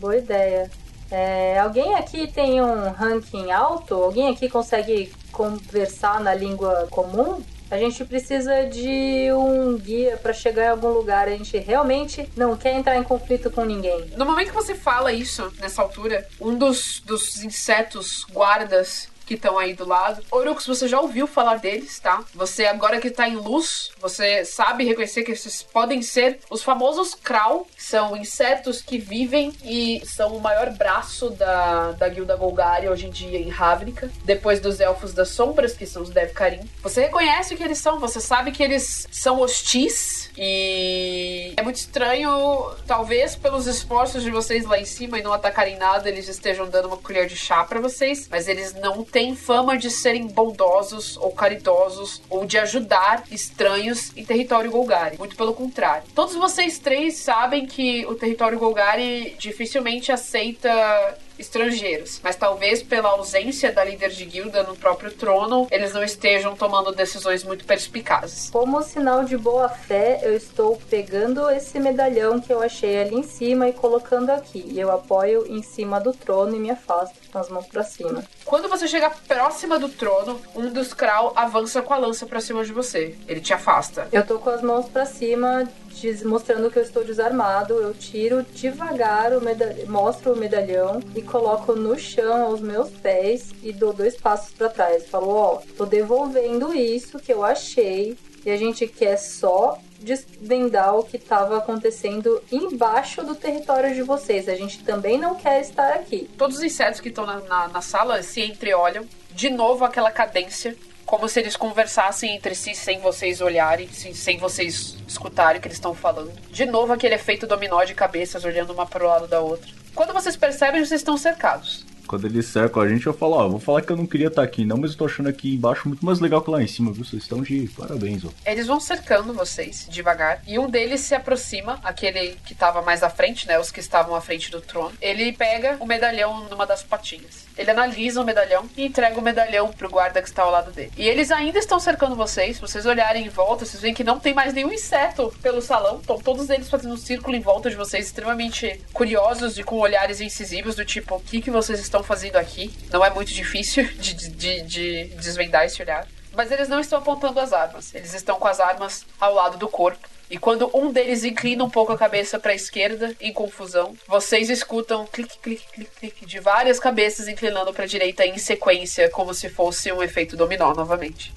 Boa ideia. É, alguém aqui tem um ranking alto? Alguém aqui consegue conversar na língua comum? A gente precisa de um guia para chegar em algum lugar. A gente realmente não quer entrar em conflito com ninguém. No momento que você fala isso, nessa altura, um dos, dos insetos guardas que estão aí do lado. Orux, você já ouviu falar deles, tá? Você agora que tá em luz, você sabe reconhecer que esses podem ser os famosos Krau, são insetos que vivem e são o maior braço da, da guilda Golgari hoje em dia em Ravnica, depois dos Elfos das Sombras, que são os Devkarim. Você reconhece o que eles são, você sabe que eles são hostis e é muito estranho, talvez pelos esforços de vocês lá em cima e não atacarem nada, eles estejam dando uma colher de chá para vocês, mas eles não têm têm fama de serem bondosos ou caridosos ou de ajudar estranhos em território Golgari. Muito pelo contrário. Todos vocês três sabem que o território Golgari dificilmente aceita estrangeiros. Mas talvez pela ausência da líder de guilda no próprio trono, eles não estejam tomando decisões muito perspicazes. Como sinal de boa fé, eu estou pegando esse medalhão que eu achei ali em cima e colocando aqui. E eu apoio em cima do trono e me afasto com as mãos para cima. Quando você chega próxima do trono, um dos Krau avança com a lança para cima de você. Ele te afasta. Eu tô com as mãos para cima diz- mostrando que eu estou desarmado. Eu tiro devagar o mostro o medalhão e coloco no chão aos meus pés e dou dois passos para trás. Falo, ó, tô devolvendo isso que eu achei e a gente quer só desvendar o que estava acontecendo embaixo do território de vocês. A gente também não quer estar aqui. Todos os insetos que estão na, na, na sala se entreolham. De novo aquela cadência. Como se eles conversassem entre si sem vocês olharem, sem, sem vocês escutarem o que eles estão falando. De novo aquele efeito dominó de cabeças olhando uma pro lado da outra. Quando vocês percebem, vocês estão cercados. Quando eles cercam a gente, eu falo, ó, vou falar que eu não queria estar aqui, não, mas eu tô achando aqui embaixo muito mais legal que lá em cima, viu? Vocês estão de parabéns, ó. Eles vão cercando vocês devagar. E um deles se aproxima, aquele que tava mais à frente, né? Os que estavam à frente do trono. Ele pega o medalhão numa das patinhas. Ele analisa o medalhão e entrega o medalhão pro guarda que está ao lado dele. E eles ainda estão cercando vocês. Se vocês olharem em volta, vocês veem que não tem mais nenhum inseto pelo salão. Estão todos eles fazendo um círculo em volta de vocês, extremamente curiosos e com olhares incisivos do tipo, o que, que vocês estão fazendo aqui? Não é muito difícil de, de, de desvendar esse olhar. Mas eles não estão apontando as armas. Eles estão com as armas ao lado do corpo. E quando um deles inclina um pouco a cabeça para a esquerda, em confusão, vocês escutam clique, clique, clique, clique de várias cabeças inclinando para a direita em sequência, como se fosse um efeito dominó novamente.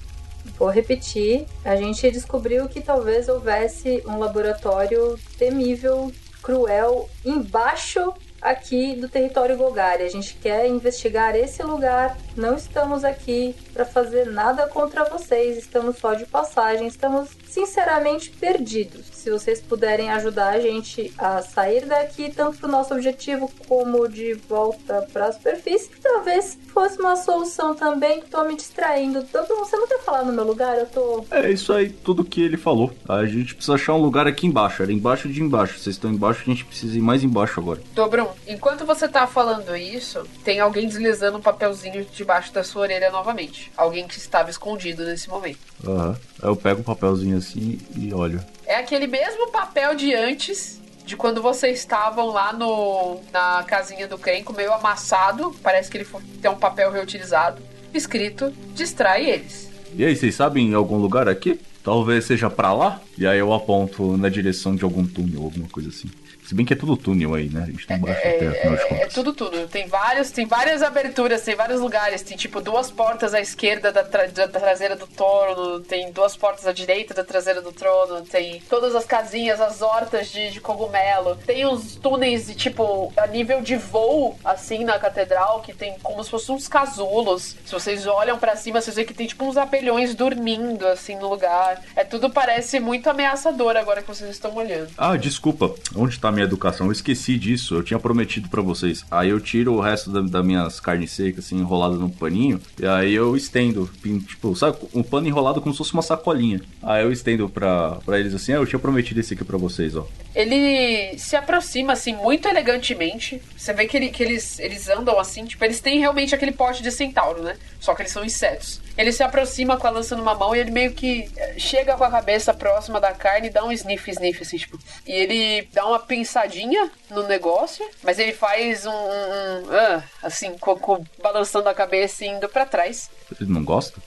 Vou repetir. A gente descobriu que talvez houvesse um laboratório temível, cruel, embaixo aqui do território Golgari. A gente quer investigar esse lugar. Não estamos aqui para fazer nada contra vocês. Estamos só de passagem. Estamos sinceramente perdidos. Se vocês puderem ajudar a gente a sair daqui, tanto para o nosso objetivo como de volta para a superfície, talvez fosse uma solução também. Tô me distraindo. Todo- Você não quer falar no meu lugar? Eu tô. É isso aí, tudo que ele falou. A gente precisa achar um lugar aqui embaixo, era embaixo de embaixo. Vocês estão embaixo, a gente precisa ir mais embaixo agora. Dobrum, enquanto você tá falando isso, tem alguém deslizando um papelzinho debaixo da sua orelha novamente. Alguém que estava escondido nesse momento. Aham. Aí eu pego o papelzinho assim e olho. É aquele mesmo papel de antes, de quando vocês estavam lá no na casinha do Crenco, meio amassado. Parece que ele tem um papel reutilizado. Escrito: distrai eles. E aí, vocês sabem algum lugar aqui? Talvez seja pra lá? E aí eu aponto na direção de algum túnel, alguma coisa assim. Se bem que é tudo túnel aí, né? A gente tá embaixo da terra, afinal de É, é tudo tudo. Tem vários, tem várias aberturas, tem vários lugares. Tem tipo duas portas à esquerda da, tra- da traseira do trono, tem duas portas à direita da traseira do trono, tem todas as casinhas, as hortas de, de cogumelo. Tem uns túneis de tipo a nível de voo assim na catedral que tem como se fossem uns casulos. Se vocês olham pra cima, vocês veem que tem tipo uns abelhões dormindo assim no lugar. É tudo parece muito ameaçador agora que vocês estão olhando. Ah, desculpa. Onde tá minha educação? Eu esqueci disso. Eu tinha prometido pra vocês. Aí eu tiro o resto da- das minhas carnes secas, assim, enrolado num paninho. E aí eu estendo. Tipo, sabe? Um pano enrolado como se fosse uma sacolinha. Aí eu estendo pra, pra eles assim. Ah, eu tinha prometido esse aqui pra vocês, ó. Ele se aproxima, assim, muito elegantemente. Você vê que, ele- que eles, eles andam assim, tipo, eles têm realmente aquele porte de centauro, né? Só que eles são insetos. Ele se aproxima com a lança numa mão e ele meio que eh, chega com a cabeça próxima da carne e dá um sniff, sniff, assim, tipo. E ele dá uma pensadinha no negócio, mas ele faz um. um- um, ah, assim, com, com- balançando a cabeça e indo pra trás. Ele não gosta?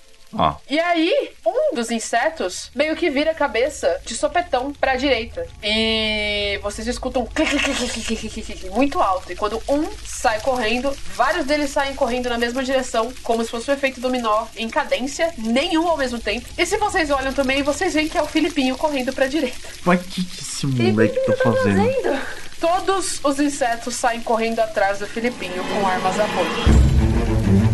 E aí, um dos insetos meio que vira a cabeça de sopetão pra direita. E vocês escutam um clique, clique, clique, muito alto. E quando um sai correndo, vários deles saem correndo na mesma direção, como se fosse um efeito dominó em cadência, nenhum ao mesmo tempo. E se vocês olham também, vocês veem que é o Filipinho correndo pra direita. mas que que esse o que moleque você tá fazendo? fazendo? Todos os insetos saem correndo atrás do Filipinho com armas a fogo.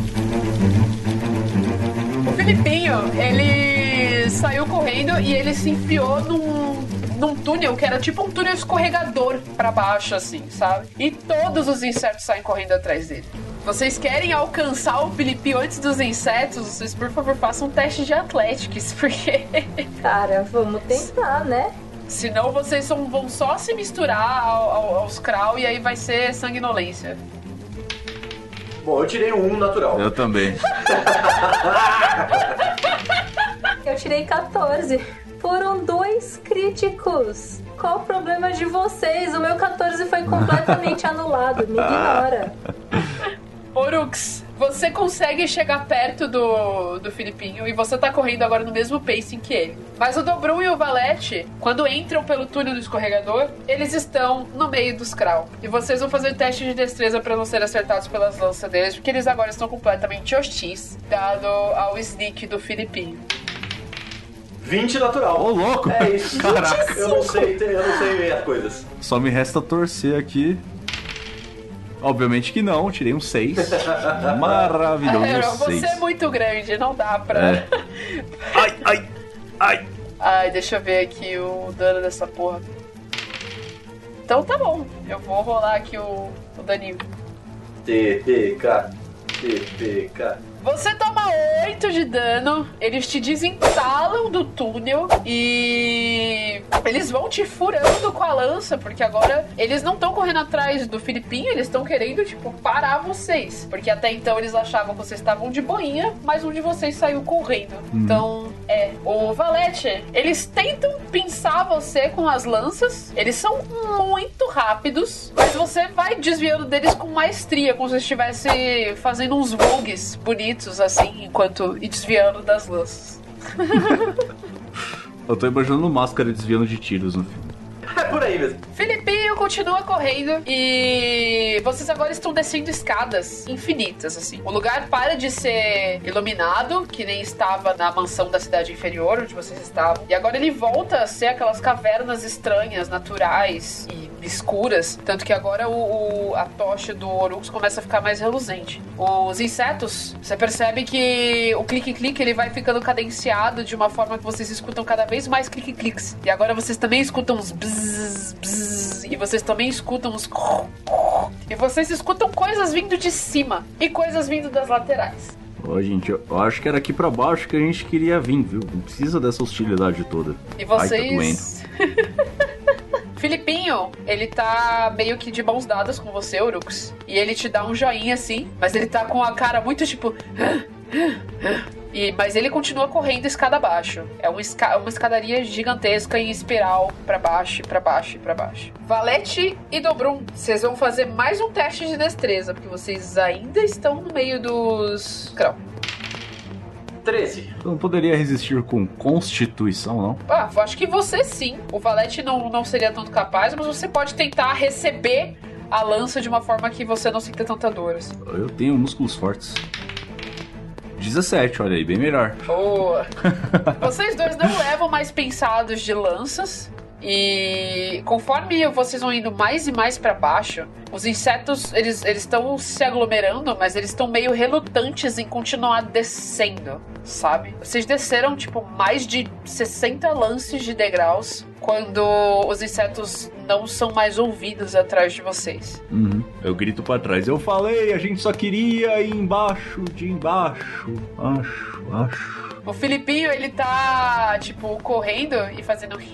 O Filipinho, ele saiu correndo e ele se enfiou num, num túnel que era tipo um túnel escorregador pra baixo, assim, sabe? E todos os insetos saem correndo atrás dele. Vocês querem alcançar o Filipinho antes dos insetos? Vocês, por favor, façam um teste de Athletics, porque Cara, vamos tentar, né? senão vocês vão só se misturar ao- ao- aos Krau e aí vai ser sanguinolência. Bom, eu tirei um natural. Eu também. Eu tirei 14. Foram dois críticos. Qual o problema de vocês? O meu 14 foi completamente anulado. Me ignora. Orux, Você consegue chegar perto do, do Filipinho e você tá correndo agora no mesmo pacing que ele. Mas o Dobrum e o Valete, quando entram pelo túnel do escorregador, eles estão no meio dos Kral. E vocês vão fazer teste de destreza pra não serem acertados pelas lanças deles, porque eles agora estão completamente hostis, dado ao sneak do Filipinho. 20 natural. Ô, louco! É isso. Caraca. Eu não sei, eu não sei as coisas. Só me resta torcer aqui. Obviamente que não, tirei um 6. É, Maravilhoso você 6. é muito grande, não dá pra. É. Ai, ai, ai. Ai, deixa eu ver aqui o dano dessa porra. Então tá bom, eu vou rolar aqui o, o daninho. TPK. TPK. Você toma 8 de dano, eles te desentalam do túnel e eles vão te furando com a lança, porque agora eles não estão correndo atrás do Filipinho, eles estão querendo, tipo, parar vocês. Porque até então eles achavam que vocês estavam de boinha, mas um de vocês saiu correndo. Então, é. O Valete, eles tentam pinçar você com as lanças, eles são muito rápidos, mas você vai desviando deles com maestria, como se estivesse fazendo uns vogues bonitos assim, enquanto e desviando das lanças. Eu tô imaginando máscara desviando de tiros no filme. É por aí mesmo. Filipinho continua correndo e vocês agora estão descendo escadas infinitas, assim. O lugar para de ser iluminado, que nem estava na mansão da cidade inferior, onde vocês estavam. E agora ele volta a ser aquelas cavernas estranhas, naturais e escuras. Tanto que agora o, o- a tocha do Orux começa a ficar mais reluzente. Os insetos, você percebe que o clique-clique ele vai ficando cadenciado de uma forma que vocês escutam cada vez mais clique-cliques. E agora vocês também escutam uns bzzz, bzzz, e vocês também escutam uns e vocês escutam coisas vindo de cima e coisas vindo das laterais. Ó, gente, eu acho que era aqui pra baixo que a gente queria vir, viu? Não precisa dessa hostilidade toda. E Ai, tá vocês. Filipinho, ele tá meio que de mãos dadas com você, Urux. E ele te dá um joinha assim, mas ele tá com a cara muito tipo. E, mas ele continua correndo escada abaixo. É uma, esca- uma escadaria gigantesca em espiral pra baixo, pra baixo e pra baixo. Valete e Dobrum, vocês vão fazer mais um teste de destreza, porque vocês ainda estão no meio dos. Crão. 13. Eu não poderia resistir com constituição, não? Ah, acho que você sim. O Valete não, não seria tanto capaz, mas você pode tentar receber a lança de uma forma que você não sinta tanta dor. Assim. Eu tenho músculos fortes. 17, olha aí, bem melhor. Boa! vocês dois não levam mais pensados de lanças. E conforme vocês vão indo mais e mais pra baixo, os insetos eles eles estão se aglomerando, mas eles estão meio relutantes em continuar descendo, sabe? Vocês desceram tipo mais de 60 lances de degraus quando os insetos não são mais ouvidos atrás de vocês. Uhum. Eu grito pra trás. Eu falei, a gente só queria ir embaixo de embaixo. Acho, acho. O Filipinho, ele tá, tipo, correndo e fazendo.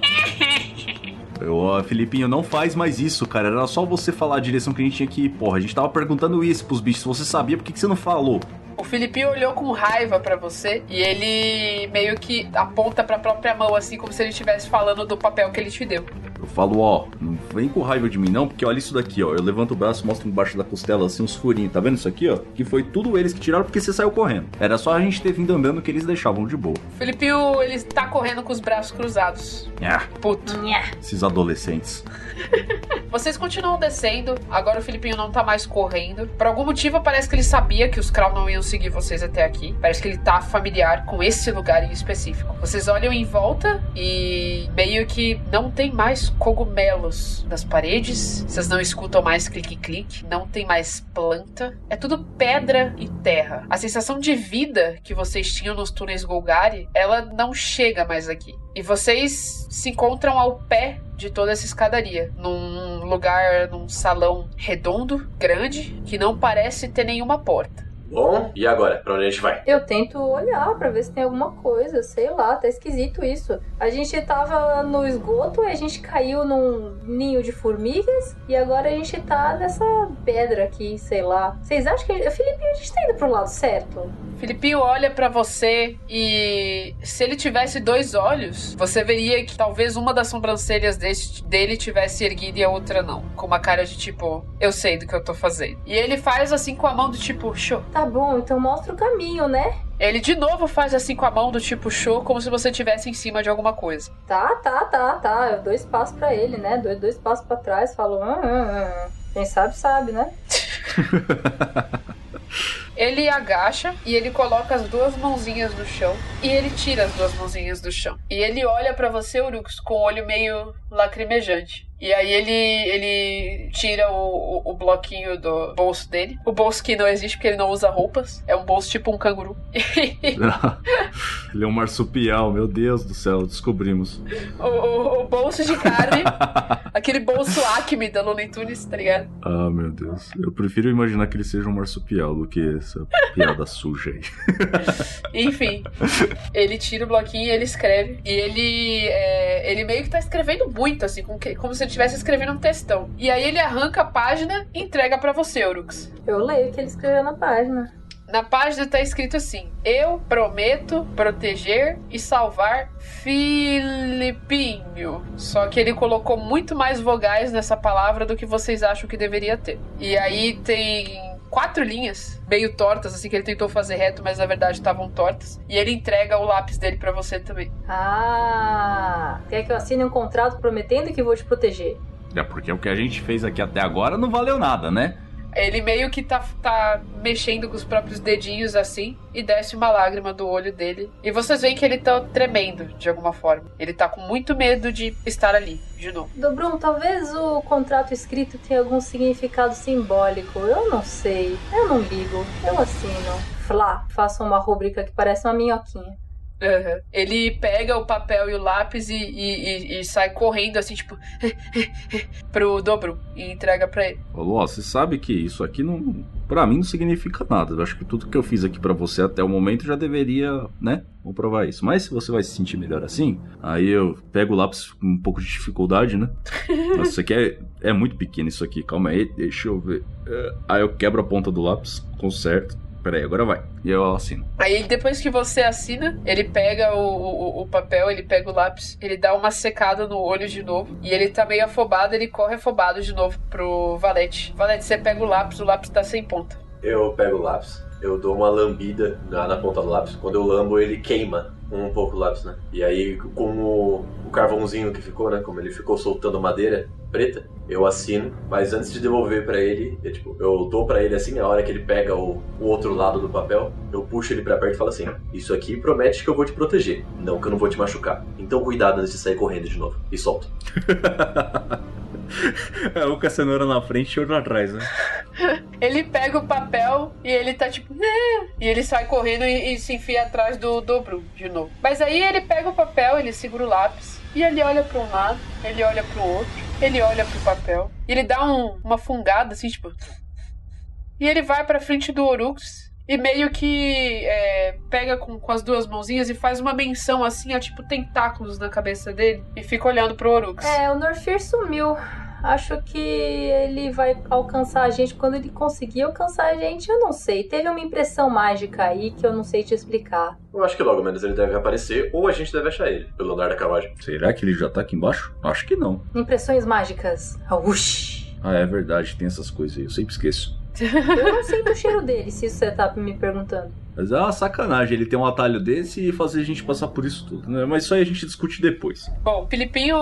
Eu, Filipinho, não faz mais isso, cara. Era só você falar a direção que a gente tinha que ir. Porra, a gente tava perguntando isso pros bichos. Se você sabia, por que, que você não falou? O Filipinho olhou com raiva pra você e ele meio que aponta pra própria mão, assim, como se ele estivesse falando do papel que ele te deu. Eu falo, ó, não vem com raiva de mim não, porque olha isso daqui, ó. Eu levanto o braço, mostro embaixo da costela, assim, uns furinhos. Tá vendo isso aqui, ó? Que foi tudo eles que tiraram porque você saiu correndo. Era só a gente ter vindo andando que eles deixavam de boa. O Filipinho, ele tá correndo com os braços cruzados. Ah, Puto. esses adolescentes. Vocês continuam descendo, agora o Filipinho não tá mais correndo. Por algum motivo, parece que ele sabia que os Krau não iam seguir vocês até aqui. Parece que ele tá familiar com esse lugar em específico. Vocês olham em volta e meio que não tem mais cogumelos nas paredes. Vocês não escutam mais clique-clique. Não tem mais planta. É tudo pedra e terra. A sensação de vida que vocês tinham nos túneis Golgari, ela não chega mais aqui. E vocês se encontram ao pé de toda essa escadaria, num lugar, num salão redondo, grande, que não parece ter nenhuma porta. Bom, e agora? Pra onde a gente vai? Eu tento olhar pra ver se tem alguma coisa, sei lá, tá esquisito isso. A gente tava no esgoto, a gente caiu num ninho de formigas e agora a gente tá nessa pedra aqui, sei lá. Vocês acham que. Felipe, a gente tá indo pro lado certo? Filipinho olha pra você e se ele tivesse dois olhos, você veria que talvez uma das sobrancelhas desse- dele tivesse erguida e a outra não, com uma cara de tipo, eu sei do que eu tô fazendo. E ele faz assim com a mão do tipo, show. Tá, tá bom, então mostra o caminho, né? Ele de novo faz assim com a mão do tipo show, como se você estivesse em cima de alguma coisa. Tá, tá, tá, tá. Eu dou espaço pra ele, né? Dou dois passos pra trás, falo. "Ah, ah, ah." Quem sabe, sabe, né? Ele agacha e ele coloca as duas mãozinhas no chão e ele tira as duas mãozinhas do chão. E ele olha pra você, Urux, com o olho meio lacrimejante. E aí ele, ele tira o, o, o bloquinho do bolso dele. O bolso que não existe porque ele não usa roupas. É um bolso tipo um canguru. Ele é um marsupial, meu Deus do céu, descobrimos. o, o- o bolso de carne. aquele bolso Acme da Looney Tunes, tá ligado? Ah, meu Deus. Eu prefiro imaginar que ele seja um marsupial do que essa piada suja aí. Enfim, ele tira o bloquinho e ele escreve. E ele é, ele meio que tá escrevendo muito, assim, como, se estivesse escrevendo um textão. E aí ele arranca a página e entrega pra você, Urux. Eu leio o que ele escreveu na página. Na página tá escrito assim: Eu prometo proteger e salvar Filipinho. Só que ele colocou muito mais vogais nessa palavra do que vocês acham que deveria ter. E aí tem quatro linhas, meio tortas, assim, que ele tentou fazer reto, mas na verdade estavam tortas. E ele entrega o lápis dele pra você também. Ah, quer que eu assine um contrato prometendo que vou te proteger? É porque o que a gente fez aqui até agora não valeu nada, né? Ele meio que tá, tá mexendo com os próprios dedinhos assim e desce uma lágrima do olho dele. E vocês veem que ele tá tremendo de alguma forma. Ele tá com muito medo de estar ali de novo. Dobrum, talvez o contrato escrito tenha algum significado simbólico. Eu não sei. Eu não ligo. Eu assino. Flá, faço uma rúbrica que parece uma minhoquinha. Uhum. Ele pega o papel e o lápis e, e- e- e sai correndo assim, tipo, pro dobro e entrega pra ele. Falou, ó, você sabe que isso aqui não. Pra mim não significa nada. Eu acho que tudo que eu fiz aqui pra você até o momento já deveria, né? Comprovar isso. Mas se você vai se sentir melhor assim, aí eu pego o lápis com um pouco de dificuldade, né? Nossa, isso aqui é, é muito pequeno isso aqui. Calma aí, deixa eu ver. É, Aí eu quebro a ponta do lápis, conserto. Peraí, agora vai. E eu assino. Aí depois que você assina, ele pega o, o, o papel, ele pega o lápis, ele dá uma secada no olho de novo. E ele tá meio afobado, ele corre afobado de novo pro Valete. Valete, você pega o lápis, o lápis tá sem ponta. Eu pego o lápis, eu dou uma lambida na, na ponta do lápis. Quando eu lambo, ele queima um pouco o lápis, né? E aí, com o, o carvãozinho que ficou, né? Como ele ficou soltando madeira preta, eu assino. Mas antes de devolver pra ele, eu, tipo, eu dou pra ele assim, a hora que ele pega o, o outro lado do papel, eu puxo ele pra perto e falo assim: Isso aqui promete que eu vou te proteger, não que eu não vou te machucar. Então cuidado antes de sair correndo de novo. E solto. É, um com a cenoura na frente e outro atrás, né? Ele pega o papel e ele tá tipo. "Né?" E ele sai correndo e, e se enfia atrás do dobro de novo. Mas aí ele pega o papel, ele segura o lápis. E ele olha pra um lado, ele olha pro outro, ele olha pro papel. E ele dá um- uma fungada assim, tipo. E ele vai pra frente do Orux. E meio que é, pega com, com as duas mãozinhas e faz uma menção assim, a tipo tentáculos na cabeça dele. E fica olhando pro Orux. É, o Norfir sumiu. Acho que ele vai alcançar a gente quando ele conseguir alcançar a gente, eu não sei. Teve uma impressão mágica aí que eu não sei te explicar. Eu acho que logo menos ele deve aparecer, ou a gente deve achar ele, pelo andar da carruagem. Será que ele já tá aqui embaixo? Acho que não. Impressões mágicas. Ah. Ah, é verdade, tem essas coisas aí, eu sempre esqueço. Eu não sinto o cheiro dele, se isso você tá me perguntando. Mas é uma sacanagem ele ter um atalho desse e fazer a gente passar por isso tudo, né? Mas isso aí a gente discute depois. Bom, o Filipinho,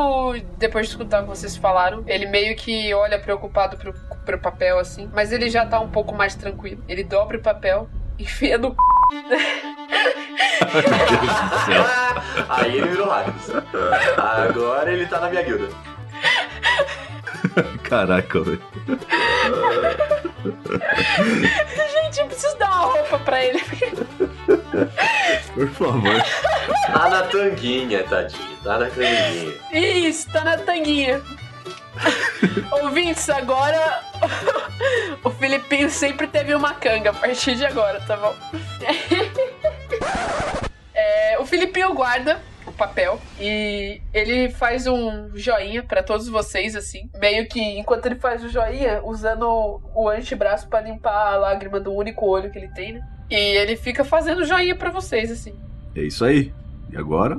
depois de escutar o que vocês falaram, ele meio que olha preocupado pro, pro papel, assim, mas ele já tá um pouco mais tranquilo. Ele dobra o papel, enfia no Meu Deus do céu. Aí ele virou Rakdos. Agora ele tá na minha guilda. Caraca, velho. Gente, eu preciso dar uma roupa pra ele. Por favor. Tá na tanguinha, tadinho. Tá na tanguinha. Isso, tá na tanguinha. Ouvintes, agora o Filipinho sempre teve uma canga a partir de agora, tá bom? É, o Filipinho guarda papel e ele faz um joinha pra todos vocês, assim. Meio que enquanto ele faz o joinha, usando o antebraço pra limpar a lágrima do único olho que ele tem, né? E ele fica fazendo joinha pra vocês, assim. É isso aí. E agora?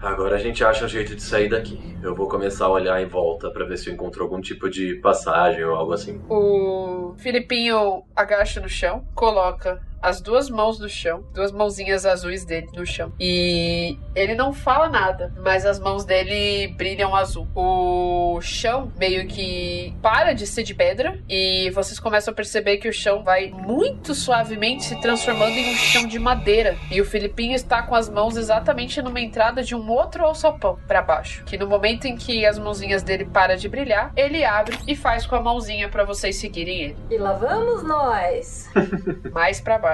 Agora a gente acha um jeito de sair daqui. Eu vou começar a olhar em volta pra ver se eu encontro algum tipo de passagem ou algo assim. O Filipinho agacha no chão, coloca as duas mãos no chão, duas mãozinhas azuis dele no chão. E ele não fala nada, mas as mãos dele brilham azul. O chão meio que para de ser de pedra e vocês começam a perceber que o chão vai muito suavemente se transformando em um chão de madeira. E o Filipinho está com as mãos exatamente numa entrada de um outro alçapão para baixo, que no momento em que as mãozinhas dele para de brilhar, ele abre e faz com a mãozinha para vocês seguirem ele. E lá vamos nós! Mais para baixo.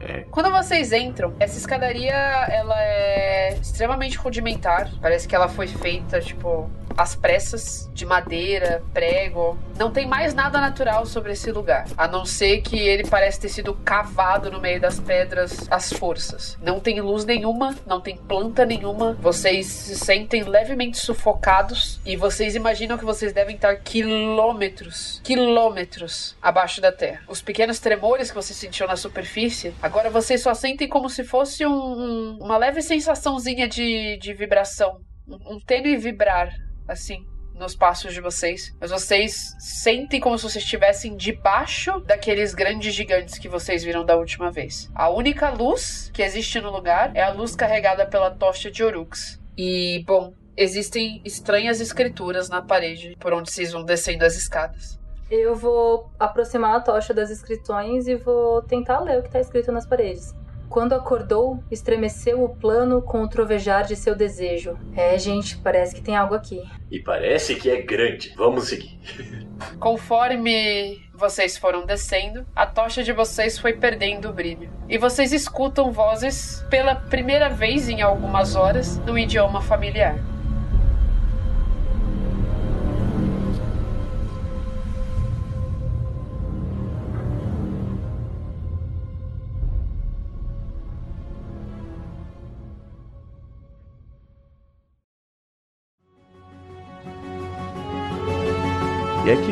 É. Quando vocês entram, essa escadaria ela é extremamente rudimentar. Parece que ela foi feita, tipo, às pressas, de madeira, prego. Não tem mais nada natural sobre esse lugar, a não ser que ele parece ter sido cavado no meio das pedras às forças. Não tem luz nenhuma, não tem planta nenhuma. Vocês se sentem levemente sufocados e vocês imaginam que vocês devem estar quilômetros, quilômetros abaixo da terra. Os pequenos tremores que você sentiu na superfície, agora vocês só sentem como se fosse um- um- uma leve sensaçãozinha de, de vibração. Um, um tênue vibrar, assim, nos passos de vocês. Mas vocês sentem como se vocês estivessem debaixo daqueles grandes gigantes que vocês viram da última vez. A única luz que existe no lugar é a luz carregada pela tocha de Orux. E, bom, existem estranhas escrituras na parede por onde vocês vão descendo as escadas. Eu vou aproximar a tocha das inscrições e vou tentar ler o que está escrito nas paredes. Quando acordou, estremeceu o plano com o trovejar de seu desejo. É, gente, parece que tem algo aqui. E parece que é grande. Vamos seguir. Conforme vocês foram descendo, a tocha de vocês foi perdendo o brilho. E vocês escutam vozes pela primeira vez em algumas horas no idioma familiar.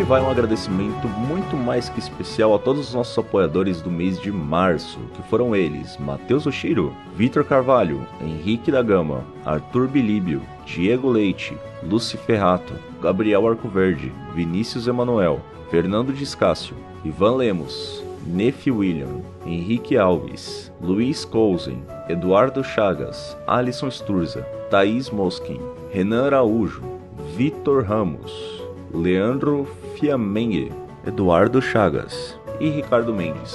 Vai um agradecimento muito mais que especial a todos os nossos apoiadores do mês de março, que foram eles: Matheus Oshiro, Vitor Carvalho, Henrique da Gama, Arthur Bilíbio, Diego Leite, Luci Ferrato, Gabriel Arcoverde, Vinícius Emanuel, Fernando Discácio, Ivan Lemos, Nefi William, Henrique Alves, Luiz Cousen, Eduardo Chagas, Alisson Sturza, Thaís Moskin, Renan Araújo, Vitor Ramos, Leandro Fiamengue, Eduardo Chagas e Ricardo Mendes.